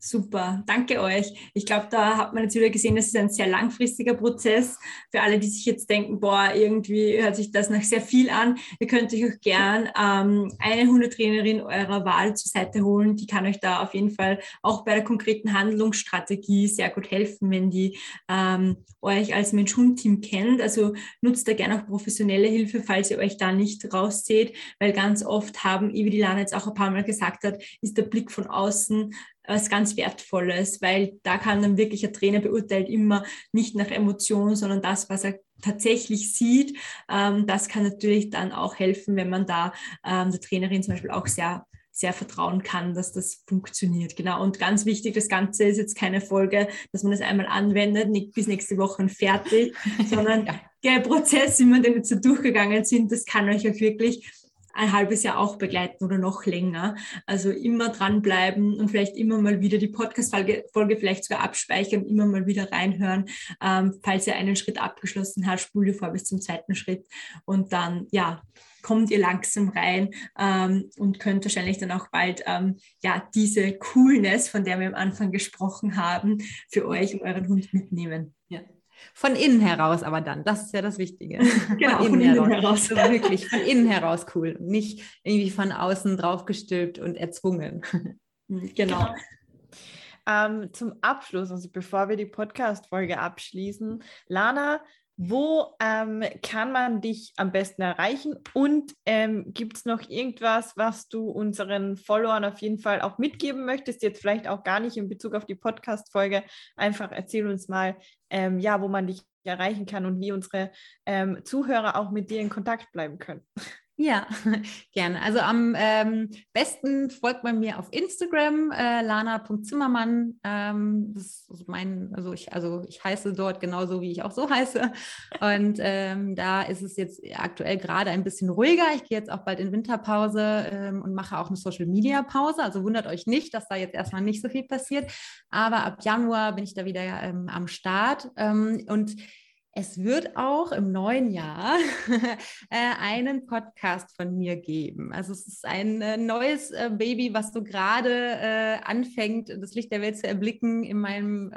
Super, danke euch. Ich glaube, da hat man jetzt wieder gesehen, das ist ein sehr langfristiger Prozess. Für alle, die sich jetzt denken, boah, irgendwie hört sich das nach sehr viel an, ihr könnt euch auch gern ähm, eine Hundetrainerin eurer Wahl zur Seite holen. Die kann euch da auf jeden Fall auch bei der konkreten Handlungsstrategie sehr gut helfen, wenn die ähm, euch als Mensch-Hund-Team kennt. Also nutzt da gerne auch professionelle Hilfe, falls ihr euch da nicht rausseht, weil ganz oft haben, wie die Lana jetzt auch ein paar Mal gesagt hat, ist der Blick von außen was ganz Wertvolles, weil da kann dann wirklich ein Trainer beurteilt immer nicht nach Emotionen, sondern das, was er tatsächlich sieht. Ähm, das kann natürlich dann auch helfen, wenn man da ähm, der Trainerin zum Beispiel auch sehr sehr vertrauen kann, dass das funktioniert. Genau. Und ganz wichtig, das Ganze ist jetzt keine Folge, dass man das einmal anwendet, nicht bis nächste Woche fertig, <laughs> sondern ja. der Prozess, wie wir den jetzt so durchgegangen sind, das kann euch auch wirklich ein halbes Jahr auch begleiten oder noch länger. Also immer dranbleiben und vielleicht immer mal wieder die Podcast-Folge Folge vielleicht sogar abspeichern, immer mal wieder reinhören. Ähm, falls ihr einen Schritt abgeschlossen habt, spult ihr vor bis zum zweiten Schritt und dann, ja, kommt ihr langsam rein ähm, und könnt wahrscheinlich dann auch bald ähm, ja diese Coolness, von der wir am Anfang gesprochen haben, für euch und euren Hund mitnehmen. Von innen heraus aber dann, das ist ja das Wichtige. <laughs> Genau, von innen, von innen heraus. heraus. Also wirklich von innen heraus cool. Nicht irgendwie von außen draufgestülpt und erzwungen. Mhm, genau. Ähm, zum Abschluss, also bevor wir die Podcast-Folge abschließen, Lana, wo ähm, kann man dich am besten erreichen? Und ähm, gibt es noch irgendwas, was du unseren Followern auf jeden Fall auch mitgeben möchtest? Jetzt vielleicht auch gar nicht in Bezug auf die Podcast-Folge. Einfach erzähl uns mal, ähm, ja, wo man dich erreichen kann und wie unsere ähm, Zuhörer auch mit dir in Kontakt bleiben können. Ja, <laughs> gerne. Also am ähm, besten folgt man mir auf Instagram, äh, lana.zimmermann. Ähm, das ist mein, also ich, also ich heiße dort genauso, wie ich auch so <laughs> heiße. Und ähm, da ist es jetzt aktuell gerade ein bisschen ruhiger. Ich gehe jetzt auch bald in Winterpause ähm, und mache auch eine Social Media Pause. Also wundert euch nicht, dass da jetzt erstmal nicht so viel passiert. Aber ab Januar bin ich da wieder ähm, am Start. Ähm, und es wird auch im neuen Jahr <laughs> äh, einen Podcast von mir geben. Also es ist ein äh, neues äh, Baby, was so gerade anfängt, das Licht der Welt zu erblicken in meinem,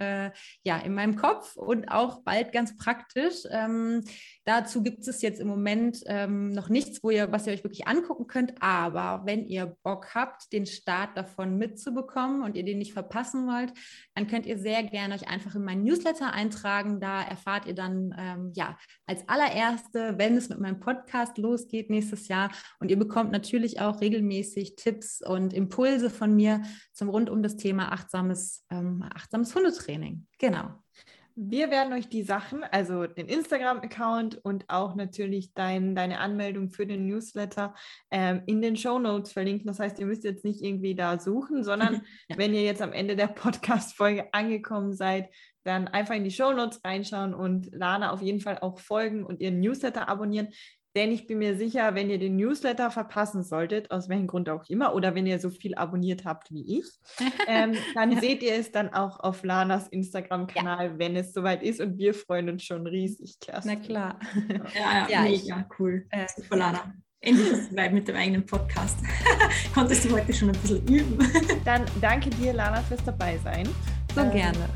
ja, in meinem Kopf und auch bald ganz praktisch. Ähm, Dazu gibt es jetzt im Moment ähm, noch nichts, wo ihr, was ihr euch wirklich angucken könnt. Aber wenn ihr Bock habt, den Start davon mitzubekommen und ihr den nicht verpassen wollt, dann könnt ihr sehr gerne euch einfach in meinen Newsletter eintragen. Da erfahrt ihr dann ähm, ja als allererste, wenn es mit meinem Podcast losgeht nächstes Jahr. Und ihr bekommt natürlich auch regelmäßig Tipps und Impulse von mir zum rund um das Thema achtsames, ähm, achtsames Hundetraining. Genau. Wir werden euch die Sachen, also den Instagram-Account und auch natürlich dein, deine Anmeldung für den Newsletter ähm, in den Show Notes verlinken. Das heißt, ihr müsst jetzt nicht irgendwie da suchen, sondern <laughs> ja. wenn ihr jetzt am Ende der Podcast-Folge angekommen seid, dann einfach in die Show Notes reinschauen und Lana auf jeden Fall auch folgen und ihren Newsletter abonnieren. Denn ich bin mir sicher, wenn ihr den Newsletter verpassen solltet, aus welchem Grund auch immer, oder wenn ihr so viel abonniert habt wie ich, <laughs> ähm, dann ja. seht ihr es dann auch auf Lanas Instagram-Kanal, ja. wenn es soweit ist. Und wir freuen uns schon riesig, Kerstin. Na klar. Ja, ja, mega cool. Äh, Super, Lana. Endlich ist es mit dem eigenen Podcast. <laughs> Konntest du heute schon ein bisschen üben. dann danke dir, Lana, fürs Dabeisein. So ähm, gerne.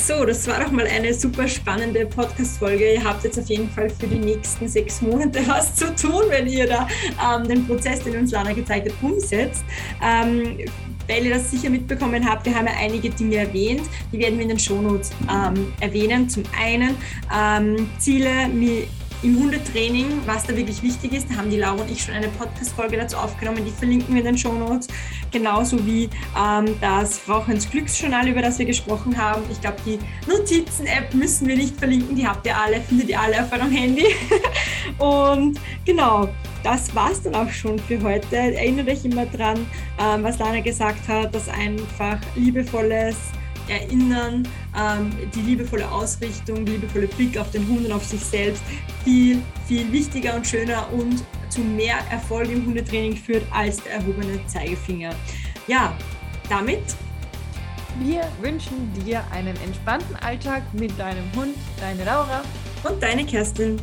So, das war doch mal eine super spannende Podcast-Folge. Ihr habt jetzt auf jeden Fall für die nächsten sechs Monate <laughs> was zu tun, wenn ihr da ähm, den Prozess, den uns Lana gezeigt hat, umsetzt. Ähm, weil ihr das sicher mitbekommen habt, wir haben ja einige Dinge erwähnt, die werden wir in den Shownotes ähm, erwähnen. Zum einen ähm, Ziele, im Hundetraining, was da wirklich wichtig ist, da haben die Laura und ich schon eine Podcast-Folge dazu aufgenommen, die verlinken wir in den Show Notes. Genauso wie ähm, das Frauchens Glücksjournal, über das wir gesprochen haben. Ich glaube, die Notizen-App müssen wir nicht verlinken, die habt ihr alle, findet ihr alle auf eurem Handy. <laughs> und genau, das war's dann auch schon für heute. Erinnert euch immer dran, ähm, was Lana gesagt hat, dass einfach liebevolles Erinnern, ähm, die liebevolle Ausrichtung, die liebevolle Blick auf den Hund und auf sich selbst viel, viel wichtiger und schöner und zu mehr Erfolg im Hundetraining führt als der erhobene Zeigefinger. Ja, damit. Wir wünschen dir einen entspannten Alltag mit deinem Hund, deine Laura und deine Kerstin.